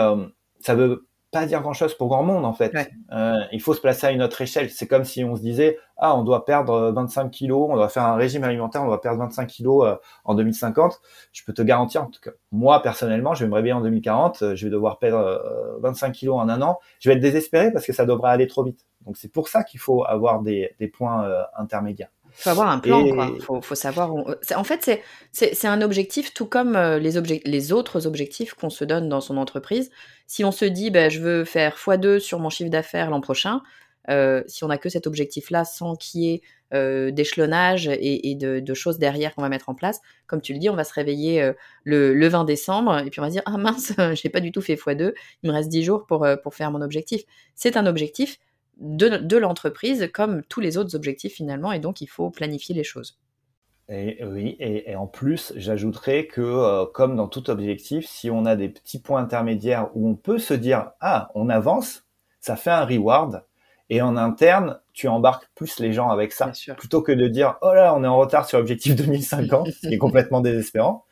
ça veut pas dire grand chose pour grand monde en fait. Euh, il faut se placer à une autre échelle. C'est comme si on se disait ah on doit perdre 25 euh, kilos, on doit faire un régime alimentaire, on doit perdre 25 kilos euh, en 2050. Je peux te garantir en tout cas, moi personnellement, je vais me réveiller en 2040, je vais devoir perdre 25 kilos en un an. Je vais être désespéré parce que ça devrait aller trop vite. Donc c'est pour ça qu'il faut avoir des, des points intermédiaires. Il faut avoir un plan, quoi. Faut, faut savoir. En fait, c'est un objectif, tout comme les, les autres objectifs qu'on se donne dans son entreprise. Si on se dit, bah, je veux faire x2 sur mon chiffre d'affaires l'an prochain, si on n'a que cet objectif-là, sans qu'il y ait d'échelonnage et, de, choses derrière qu'on va mettre en place, comme tu le dis, on va se réveiller le, 20 décembre et puis on va se dire, ah mince, (laughs) j'ai pas du tout fait x2, il me reste 10 jours pour, pour faire mon objectif. C'est un objectif de, l'entreprise comme tous les autres objectifs finalement, et donc il faut planifier les choses. Et, oui, et, en plus, j'ajouterais que euh, comme dans tout objectif, si on a des petits points intermédiaires où on peut se dire ah on avance, ça fait un reward. Et en interne, tu embarques plus les gens avec ça, plutôt que de dire oh là on est en retard sur l'objectif 2050, ce qui est complètement désespérant.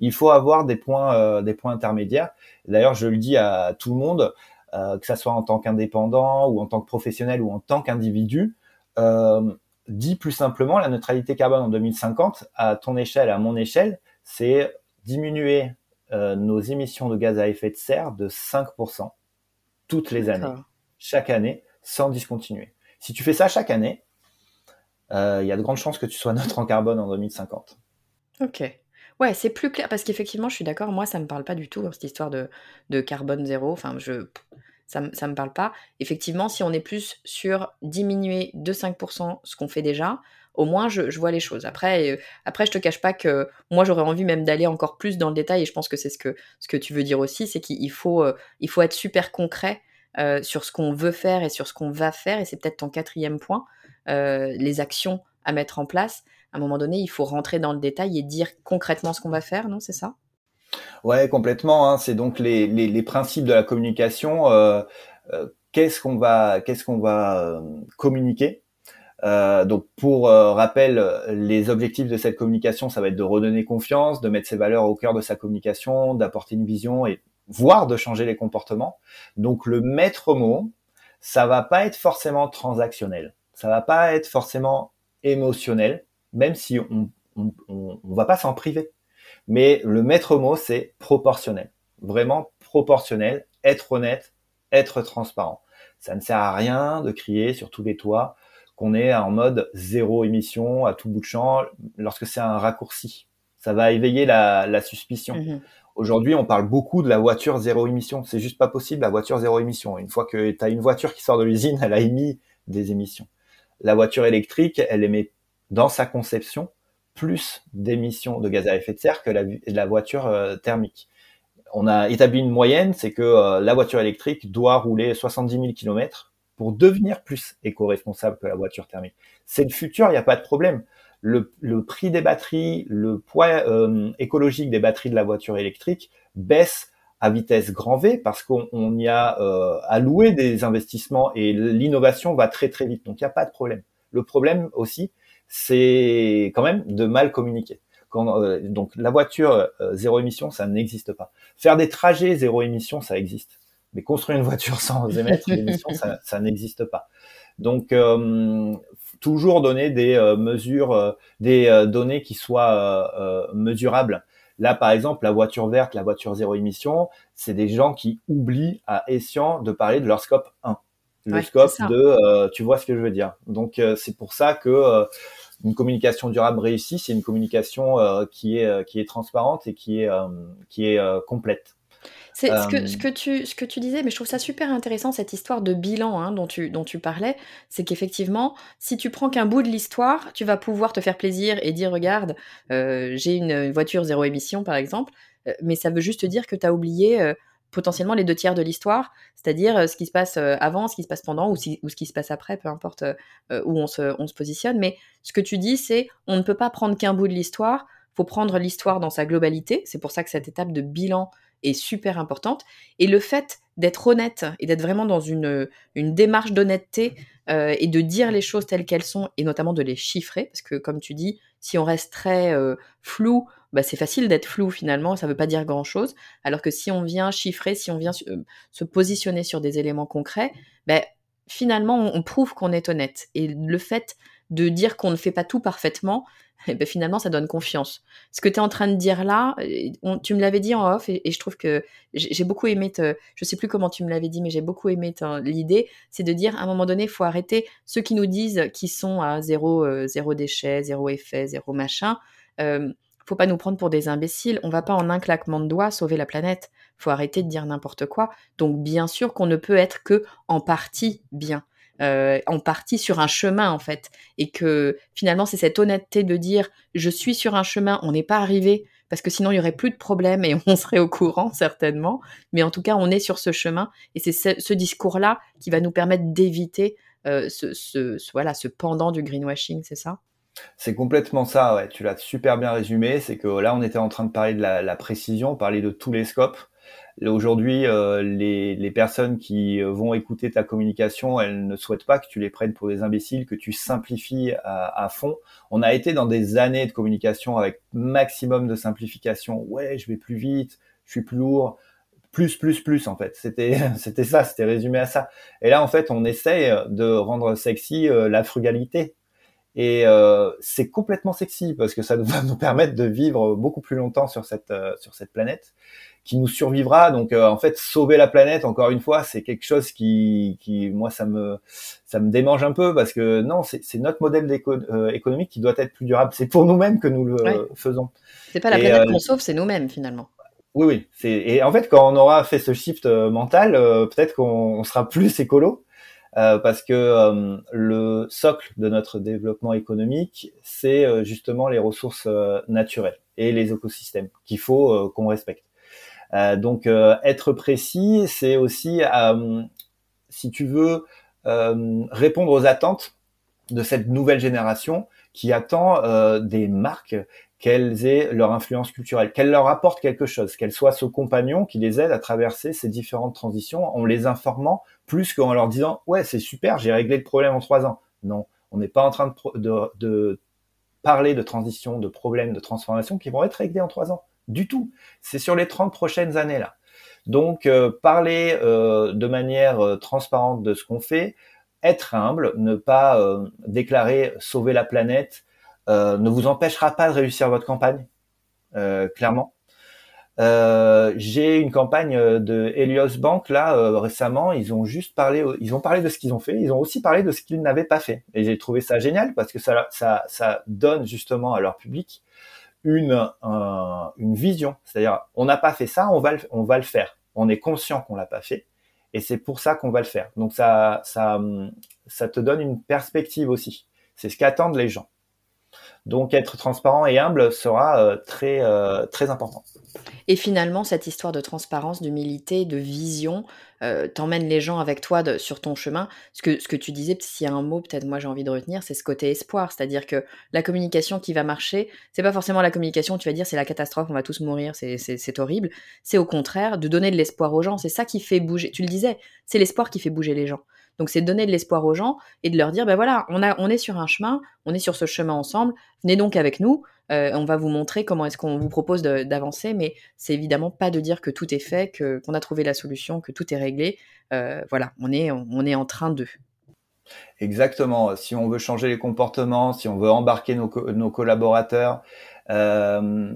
Il faut avoir des points, euh, des points intermédiaires. D'ailleurs, je le dis à tout le monde, euh, que ça soit en tant qu'indépendant ou en tant que professionnel ou en tant qu'individu, euh, dit plus simplement la neutralité carbone en 2050 à ton échelle, à mon échelle, c'est diminuer euh, nos émissions de gaz à effet de serre de 5%. toutes les années, chaque année, sans discontinuer. Si tu fais ça chaque année, il y a de grandes chances que tu sois (laughs) neutre en carbone en 2050. Ok. Ouais, c'est plus clair parce qu'effectivement, je suis d'accord. Moi, ça me parle pas du tout cette histoire de, de carbone zéro. Enfin, je ça, ça me parle pas. Effectivement, si on est plus sur diminuer de 5% ce qu'on fait déjà, au moins je, vois les choses. Après, euh, après, je te cache pas que moi j'aurais envie même d'aller encore plus dans le détail et je pense que c'est ce que, ce que tu veux dire aussi, c'est qu'il faut, euh, il faut être super concret euh, sur ce qu'on veut faire et sur ce qu'on va faire et c'est peut-être ton quatrième point, les actions à mettre en place. À un moment donné, il faut rentrer dans le détail et dire concrètement ce qu'on va faire, non C'est ça? Ouais, complètement. Hein. C'est donc les, les, principes de la communication. qu'est-ce qu'on va, qu'est-ce qu'on va communiquer? Euh, donc pour euh, rappel, les objectifs de cette communication, ça va être de redonner confiance, de mettre ses valeurs au cœur de sa communication, d'apporter une vision et voire de changer les comportements. Donc le maître mot, ça va pas être forcément transactionnel, ça va pas être forcément émotionnel, même si on on, on, on va pas s'en priver. Mais le maître mot, c'est proportionnel, vraiment proportionnel, être honnête, être transparent. Ça ne sert à rien de crier sur tous les toits qu'on est en mode zéro émission à tout bout de champ lorsque c'est un raccourci. Ça va éveiller la, suspicion. Mhm. Aujourd'hui, on parle beaucoup de la voiture zéro émission. C'est juste pas possible, la voiture zéro émission. Une fois que tu as une voiture qui sort de l'usine, elle a émis des émissions. La voiture électrique, elle émet dans sa conception plus d'émissions de gaz à effet de serre que la, voiture euh, thermique. On a établi une moyenne, c'est que euh, la voiture électrique doit rouler 70 000 km pour devenir plus éco-responsable que la voiture thermique. C'est le futur, il n'y a pas de problème. Le, prix des batteries, le poids euh, écologique des batteries de la voiture électrique baisse à vitesse grand V parce qu'on y a euh, alloué des investissements et l'innovation va très très vite. Donc il n'y a pas de problème. Le problème aussi, c'est quand même de mal communiquer. Quand, euh, donc la voiture zéro émission, ça n'existe pas. Faire des trajets zéro émission, ça existe. Mais construire une voiture sans (laughs) émettre d'émissions, ça, ça n'existe pas. Donc, euh, toujours donner des euh, mesures, euh, des données qui soient mesurables. Là, par exemple, la voiture verte, la voiture zéro émission, c'est des gens qui oublient à Essian de parler de leur scope 1. Le scope de, tu vois ce que je veux dire. Donc, c'est pour ça que une communication durable réussie, c'est une communication qui est qui est transparente et qui est qui est complète. C'est ce, que, ce, que tu, ce que tu disais, mais je trouve ça super intéressant, cette histoire de bilan hein, dont, tu, dont tu parlais. C'est qu'effectivement, si tu prends qu'un bout de l'histoire, tu vas pouvoir te faire plaisir et dire, regarde, euh, j'ai une, voiture zéro émission, par exemple, euh, mais ça veut juste dire que tu as oublié euh, potentiellement les deux tiers de l'histoire, c'est-à-dire ce qui se passe avant, ce qui se passe pendant ou, ce qui se passe après, peu importe où on se, on se positionne. Mais ce que tu dis, c'est on ne peut pas prendre qu'un bout de l'histoire, faut prendre l'histoire dans sa globalité. C'est pour ça que cette étape de bilan est super importante. Et le fait d'être honnête et d'être vraiment dans une, démarche d'honnêteté euh, et de dire les choses telles qu'elles sont et notamment de les chiffrer, parce que comme tu dis, si on reste très euh, flou, bah, c'est facile d'être flou finalement, ça ne veut pas dire grand-chose, alors que si on vient chiffrer, si on vient euh, se positionner sur des éléments concrets, bah, finalement on prouve qu'on est honnête. Et le fait de dire qu'on ne fait pas tout parfaitement, et ben finalement, ça donne confiance. Ce que tu es en train de dire là, euh, tu me l'avais dit en off, et, je trouve que j'ai beaucoup aimé, te, je sais plus comment tu me l'avais dit, mais j'ai beaucoup aimé l'idée, c'est de dire à un moment donné, il faut arrêter ceux qui nous disent qu'ils sont à zéro, euh, zéro déchet, zéro effet, zéro machin. Euh, faut pas nous prendre pour des imbéciles. On va pas en un claquement de doigts sauver la planète. Faut arrêter de dire n'importe quoi. Donc bien sûr qu'on ne peut être que en partie bien. Euh, en partie sur un chemin en fait et que finalement c'est cette honnêteté de dire je suis sur un chemin on n'est pas arrivé parce que sinon il y aurait plus de problèmes et (laughs) on serait au courant certainement mais en tout cas on est sur ce chemin et c'est ce, discours là qui va nous permettre d'éviter euh, ce, voilà ce pendant du greenwashing c'est ça? C'est complètement ça. Tu l'as super bien résumé. C'est que là, on était en train de parler de la, la précision, parler de tous les scopes. Aujourd'hui, euh, les, personnes qui euh, vont écouter ta communication, elles ne souhaitent pas que tu les prennes pour des imbéciles, que tu simplifies à, fond. On a été dans des années de communication avec maximum de simplification. Ouais, je vais plus vite, je suis plus lourd, plus, plus, plus en fait. C'était, (laughs) c'était ça, c'était résumé à ça. Et là, en fait, on essaie de rendre sexy euh, la frugalité. Et euh, c'est complètement sexy parce que ça (laughs) va nous permettre de vivre beaucoup plus longtemps sur cette euh, sur cette planète qui nous survivra. Donc euh, en fait, sauver la planète, encore une fois, c'est quelque chose qui, qui moi ça me ça me démange un peu parce que non, c'est notre modèle économique qui doit être plus durable. C'est pour nous-mêmes que nous le faisons. C'est pas la planète qu'on sauve, c'est nous-mêmes finalement. Oui, oui. Et en fait, quand on aura fait ce shift mental, peut-être qu'on sera plus écolo euh, parce que euh, le socle de notre développement économique, c'est euh, justement les ressources naturelles et les écosystèmes qu'il faut qu'on respecte. Donc être précis, c'est aussi, si tu veux, répondre aux attentes de cette nouvelle génération qui attend des marques qu'elles aient leur influence culturelle, qu'elles leur apportent quelque chose, qu'elles soient ce compagnon qui les aide à traverser ces différentes transitions en les informant plus qu'en leur disant ouais c'est super j'ai réglé le problème en trois ans. Non, on n'est pas en train de, de, parler de transition, de problèmes, de transformation qui vont être réglés en trois ans. Du tout. C'est sur les 30 prochaines années là. Donc euh, parler euh, de manière euh, transparente de ce qu'on fait, être humble, ne pas déclarer sauver la planète, ne vous empêchera pas de réussir votre campagne, clairement. J'ai une campagne de Helios Bank là récemment. Ils ont juste parlé, de ce qu'ils ont fait. Ils ont aussi parlé de ce qu'ils n'avaient pas fait. Et j'ai trouvé ça génial parce que ça donne justement à leur public une une vision. C'est-à-dire, on n'a pas fait ça, on va le, on va le faire. On est conscient qu'on l'a pas fait, et c'est pour ça qu'on va le faire. Donc ça, ça, ça te donne une perspective aussi. C'est ce qu'attendent les gens. Donc être transparent et humble sera euh, très euh, très important. Et finalement, cette histoire de transparence, d'humilité, de vision, euh, t'emmène les gens avec toi sur ton chemin. Ce que, ce que tu disais, s'il y a un mot, peut-être moi j'ai envie de retenir, c'est ce côté espoir. C'est-à-dire que la communication qui va marcher, c'est pas forcément la communication, tu vas dire c'est la catastrophe, on va tous mourir, c'est horrible. C'est au contraire de donner de l'espoir aux gens. C'est ça qui fait bouger. Tu le disais, c'est l'espoir qui fait bouger les gens. Donc c'est donner de l'espoir aux gens et de leur dire, ben voilà, on, a, on est sur un chemin, on est sur ce chemin ensemble, venez donc avec nous, euh, on va vous montrer comment est-ce qu'on vous propose d'avancer, mais c'est évidemment pas de dire que tout est fait, que qu'on a trouvé la solution, que tout est réglé. Euh, voilà, on est, en train de. Exactement. Si on veut changer les comportements, si on veut embarquer nos, nos collaborateurs, euh,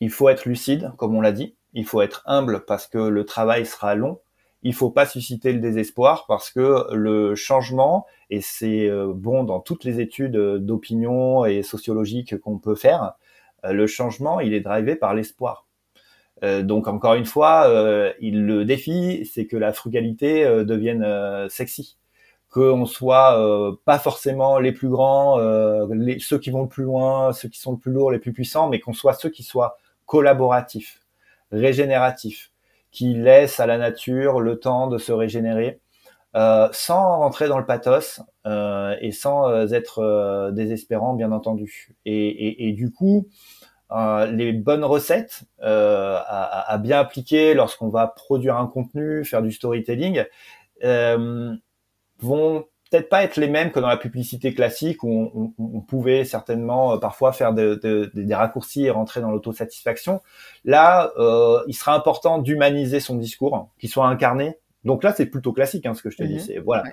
il faut être lucide, comme on l'a dit. Il faut être humble parce que le travail sera long il faut pas susciter le désespoir parce que le changement, et c'est euh, bon dans toutes les études d'opinion et sociologiques qu'on peut faire, euh, le changement, il est drivé par l'espoir. Euh, donc encore une fois, il le défi, c'est que la frugalité devienne sexy, qu'on soit pas forcément les plus grands, ceux qui vont le plus loin, ceux qui sont le plus lourds, les plus puissants, mais qu'on soit ceux qui soient collaboratifs, régénératifs, qui laisse à la nature le temps de se régénérer, euh, sans rentrer dans le pathos euh, et sans euh, être euh, désespérant, bien entendu. Et, et, et du coup, euh, les bonnes recettes à, à, bien appliquer lorsqu'on va produire un contenu, faire du storytelling, vont peut-être pas être les mêmes que dans la publicité classique où on, on, on pouvait certainement euh, parfois faire de, de, des raccourcis et rentrer dans l'autosatisfaction. Là, euh, il sera important d'humaniser son discours, qu'il soit incarné. Donc là, c'est plutôt classique, hein, ce que je te dis. Mhm. C'est voilà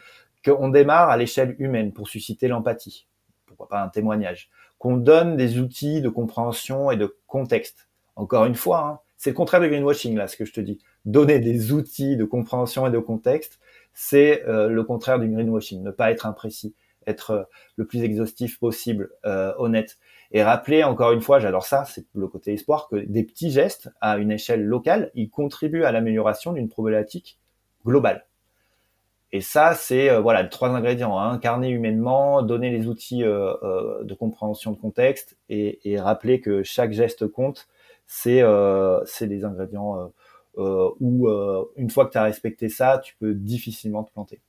qu'on démarre à l'échelle humaine pour susciter l'empathie. Pourquoi pas un témoignage Qu'on donne des outils de compréhension et de contexte. Encore une fois, hein, c'est le contraire du greenwashing là, ce que je te dis. Donner des outils de compréhension et de contexte c'est euh, le contraire du greenwashing, ne pas être imprécis, être euh, le plus exhaustif possible, euh, honnête. Et rappeler encore une fois, j'adore ça, c'est le côté espoir, que des petits gestes à une échelle locale, ils contribuent à l'amélioration d'une problématique globale. Et ça, c'est voilà les trois ingrédients hein. incarner humainement, donner les outils de compréhension de contexte et, et, rappeler que chaque geste compte. C'est c'est des ingrédients euh, où euh, une fois que tu as respecté ça, tu peux difficilement te planter.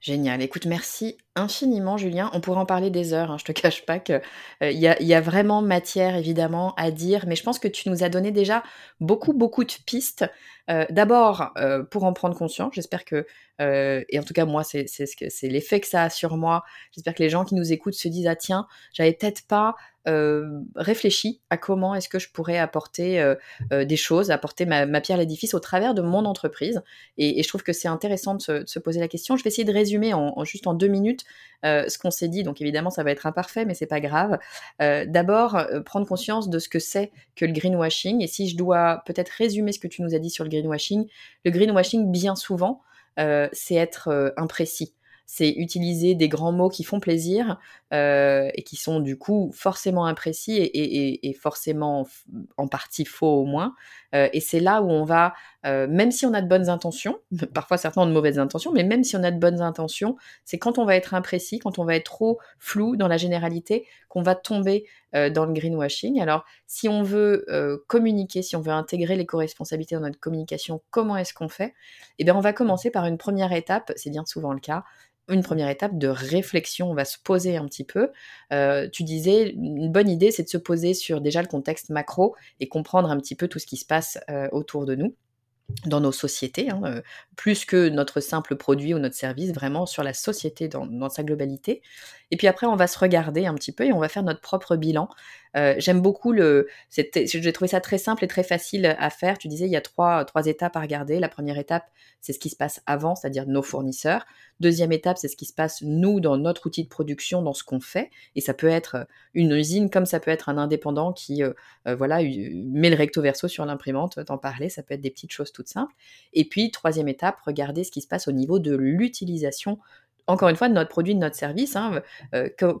Génial. Écoute, merci infiniment, Julien. On pourrait en parler des heures. Hein. Je te (laughs) cache pas qu'il euh, a, y, a, vraiment matière, évidemment, à dire. Mais je pense que tu nous as donné déjà beaucoup, beaucoup de pistes D'abord, pour en prendre conscience, j'espère que, et en tout cas moi, c'est l'effet que ça a sur moi. J'espère que les gens qui nous écoutent se disent ah tiens, j'avais peut-être pas euh, réfléchi à comment est-ce que je pourrais apporter euh, euh, des choses, apporter ma, pierre à l'édifice au travers de mon entreprise. Et, je trouve que c'est intéressant de se, poser la question. Je vais essayer de résumer en, juste en deux minutes ce qu'on s'est dit. Donc évidemment, ça va être imparfait, mais c'est pas grave. D'abord, prendre conscience de ce que c'est que le greenwashing. Et si je dois peut-être résumer ce que tu nous as dit sur le greenwashing, le greenwashing, bien souvent, c'est être imprécis c'est utiliser des grands mots qui font plaisir euh, et qui sont du coup forcément imprécis et, forcément en partie faux au moins. Euh, et c'est là où on va, euh, même si on a de bonnes intentions, (laughs) parfois certains ont de mauvaises intentions, mais même si on a de bonnes intentions, c'est quand on va être imprécis, quand on va être trop flou dans la généralité, qu'on va tomber dans le greenwashing. Alors, si on veut communiquer, si on veut intégrer l'éco-responsabilité dans notre communication, comment est-ce qu'on fait? Eh bien, on va commencer par une première étape, c'est bien souvent le cas, une première étape de réflexion. On va se poser un petit peu. Euh, tu disais, une bonne idée, c'est de se poser sur déjà le contexte macro et comprendre un petit peu tout ce qui se passe euh, autour de nous dans nos sociétés, hein, euh, plus que notre simple produit ou notre service, vraiment sur la société dans, sa globalité. Et puis après, on va se regarder un petit peu et on va faire notre propre bilan euh, j'aime beaucoup le. J'ai trouvé ça très simple et très facile à faire. Tu disais, il y a trois, trois étapes à regarder. La première étape, c'est ce qui se passe avant, c'est-à-dire nos fournisseurs. Deuxième étape, c'est ce qui se passe nous dans notre outil de production, dans ce qu'on fait. Et ça peut être une usine, comme ça peut être un indépendant qui, euh, euh, voilà, met le recto verso sur l'imprimante. T'en parler, ça peut être des petites choses toutes simples. Et puis troisième étape, regarder ce qui se passe au niveau de l'utilisation encore une fois, de notre produit, de notre service, hein,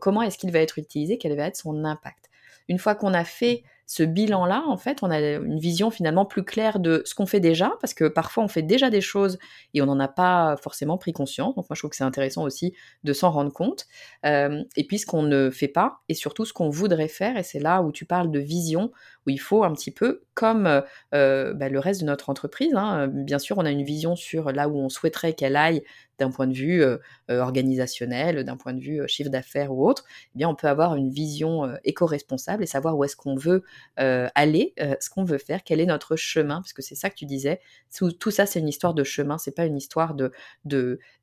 comment est-ce qu'il va être utilisé, quel va être son impact une fois qu'on a fait ce bilan-là, en fait, on a une vision finalement plus claire de ce qu'on fait déjà, parce que parfois on fait déjà des choses et on n'en a pas forcément pris conscience. Donc moi, je trouve que c'est intéressant aussi de s'en rendre compte. Euh, et puis ce qu'on ne fait pas, et surtout ce qu'on voudrait faire, et c'est là où tu parles de vision, où il faut un petit peu, comme euh, bah, le reste de notre entreprise, hein, bien sûr, on a une vision sur là où on souhaiterait qu'elle aille d'un point de vue euh, euh, organisationnel, d'un point de vue euh, chiffre d'affaires ou autre, eh bien on peut avoir une vision éco-responsable et savoir où est-ce qu'on veut aller, ce qu'on veut faire, quel est notre chemin, parce que c'est ça que tu disais. Tout, ça, c'est une histoire de chemin, c'est pas une histoire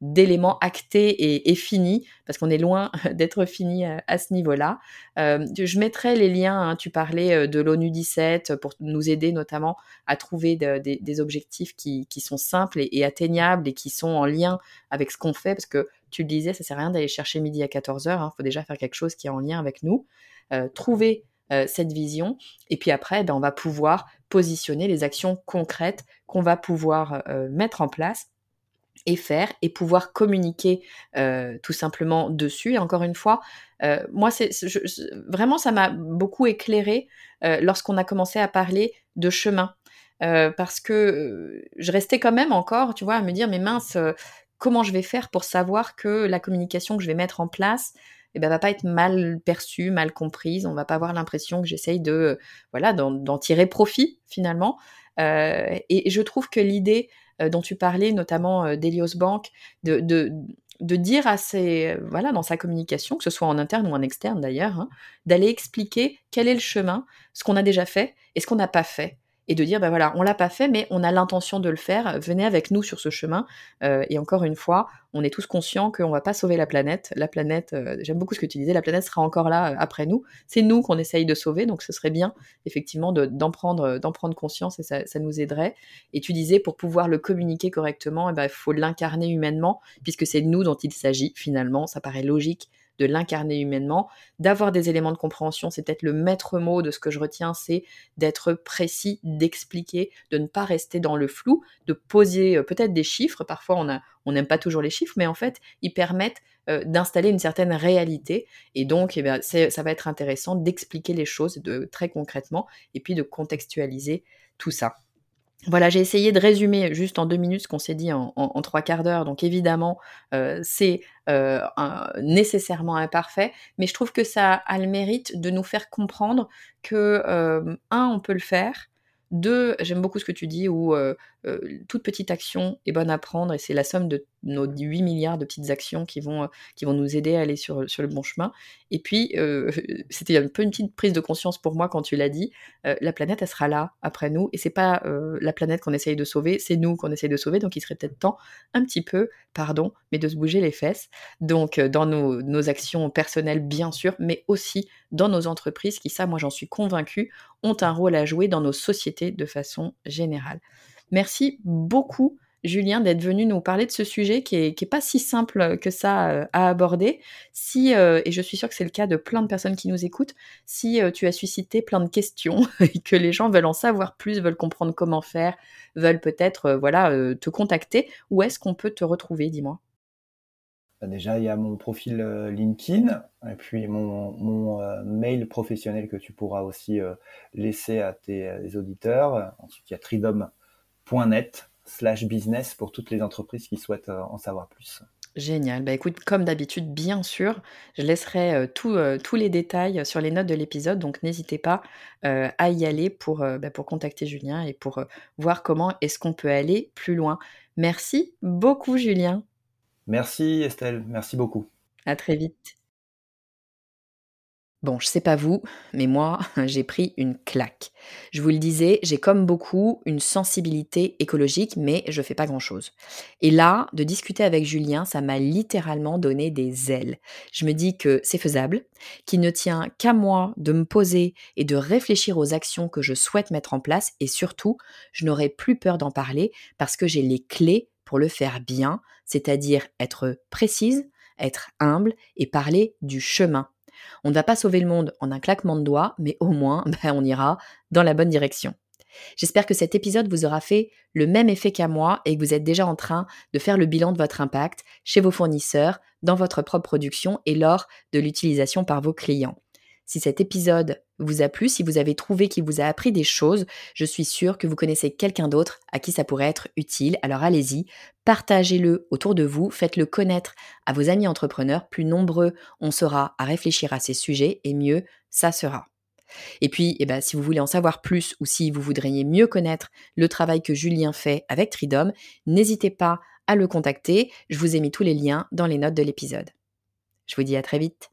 d'éléments actés et, finis, parce qu'on est loin (laughs) d'être fini à, ce niveau-là. je mettrai les liens. Hein, tu parlais de l'ONU 17 pour nous aider notamment à trouver des objectifs qui, sont simples et, atteignables et qui sont en lien avec ce qu'on fait, parce que tu le disais, ça sert à rien d'aller chercher midi à 14h, il hein, faut déjà faire quelque chose qui est en lien avec nous, euh, trouver euh, cette vision, et puis après, ben, on va pouvoir positionner les actions concrètes qu'on va pouvoir euh, mettre en place et faire et pouvoir communiquer tout simplement dessus. Et encore une fois, moi, c'est vraiment, ça m'a beaucoup éclairé lorsqu'on a commencé à parler de chemin. parce que je restais quand même encore, tu vois, à me dire, mais mince, comment je vais faire pour savoir que la communication que je vais mettre en place eh ben, va pas être mal perçue, mal comprise? On va pas avoir l'impression que j'essaye de voilà d'en tirer profit finalement. Et, je trouve que l'idée dont tu parlais, notamment euh, d'Elios Bank, de, de, de, dire à ses voilà dans sa communication, que ce soit en interne ou en externe d'ailleurs, hein, d'aller expliquer quel est le chemin, ce qu'on a déjà fait et ce qu'on n'a pas fait et de dire, ben voilà, on l'a pas fait, mais on a l'intention de le faire, venez avec nous sur ce chemin. Euh, et encore une fois, on est tous conscients qu'on va pas sauver la planète. La planète, euh, j'aime beaucoup ce que tu disais, la planète sera encore là euh, après nous. C'est nous qu'on essaye de sauver, donc ce serait bien, effectivement, d'en prendre, conscience et ça, ça, nous aiderait. Et tu disais, pour pouvoir le communiquer correctement, eh ben, il faut l'incarner humainement, puisque c'est nous dont il s'agit, finalement. Ça paraît logique de l'incarner humainement, d'avoir des éléments de compréhension, c'est peut-être le maître mot de ce que je retiens, c'est d'être précis, d'expliquer, de ne pas rester dans le flou, de poser euh, peut-être des chiffres, parfois on n'aime pas toujours les chiffres, mais en fait, ils permettent euh, d'installer une certaine réalité. Et donc, eh ça va être intéressant d'expliquer les choses de, très concrètement et puis de contextualiser tout ça. Voilà, j'ai essayé de résumer juste en deux minutes ce qu'on s'est dit en, trois quarts d'heure. Donc évidemment, euh, c'est euh, nécessairement imparfait, mais je trouve que ça a le mérite de nous faire comprendre que, euh, un, on peut le faire. Deux, j'aime beaucoup ce que tu dis, où toute petite action est bonne à prendre et c'est la somme de nos 8 milliards de petites actions qui vont, qui vont nous aider à aller sur, le bon chemin. Et puis, (laughs) c'était un peu une petite prise de conscience pour moi quand tu l'as dit. la planète, elle sera là après nous et c'est pas la planète qu'on essaye de sauver, c'est nous qu'on essaye de sauver. Donc, il serait peut-être temps un petit peu, pardon, mais de se bouger les fesses. Donc, dans nos, nos actions personnelles, bien sûr, mais aussi dans nos entreprises qui, ça, moi, j'en suis convaincue, ont un rôle à jouer dans nos sociétés de façon générale. Merci beaucoup Julien, d'être venu nous parler de ce sujet qui est, pas si simple que ça euh, à aborder. Si, euh, et je suis sûre que c'est le cas de plein de personnes qui nous écoutent, si euh, tu as suscité plein de questions (laughs) et que les gens veulent en savoir plus, veulent comprendre comment faire, veulent peut-être voilà te contacter, où est-ce qu'on peut te retrouver, dis-moi? Bah, déjà, il y a mon profil LinkedIn et puis mon, mail professionnel que tu pourras aussi laisser à tes auditeurs. Ensuite, il y a tridom.net slash business pour toutes les entreprises qui souhaitent euh, en savoir plus. Génial. Bah écoute, comme d'habitude, bien sûr, je laisserai euh, euh, tous les détails sur les notes de l'épisode, donc n'hésitez pas à y aller pour, bah, pour contacter Julien et pour voir comment est-ce qu'on peut aller plus loin. Merci beaucoup, Julien. Merci, Estelle. Merci beaucoup. À très vite. Bon, je sais pas vous, mais moi, (laughs) j'ai pris une claque. Je vous le disais, j'ai comme beaucoup une sensibilité écologique, mais je fais pas grand chose. Et là, de discuter avec Julien, ça m'a littéralement donné des ailes. Je me dis que c'est faisable, qu'il ne tient qu'à moi de me poser et de réfléchir aux actions que je souhaite mettre en place, et surtout, je n'aurai plus peur d'en parler parce que j'ai les clés pour le faire bien, c'est-à-dire être précise, être humble et parler du chemin on ne va pas sauver le monde en un claquement de doigts, mais au moins, (laughs) ben, on ira dans la bonne direction. J'espère que cet épisode vous aura fait le même effet qu'à moi et que vous êtes déjà en train de faire le bilan de votre impact chez vos fournisseurs, dans votre propre production et lors de l'utilisation par vos clients. Si cet épisode vous a plu, si vous avez trouvé qu'il vous a appris des choses, je suis sûre que vous connaissez quelqu'un d'autre à qui ça pourrait être utile. Alors allez-y, partagez-le autour de vous, faites-le connaître à vos amis entrepreneurs. Plus nombreux on sera à réfléchir à ces sujets et mieux ça sera. Et puis, eh ben, si vous voulez en savoir plus ou si vous voudriez mieux connaître le travail que Julien fait avec Tridom, n'hésitez pas à le contacter. Je vous ai mis tous les liens dans les notes de l'épisode. Je vous dis à très vite.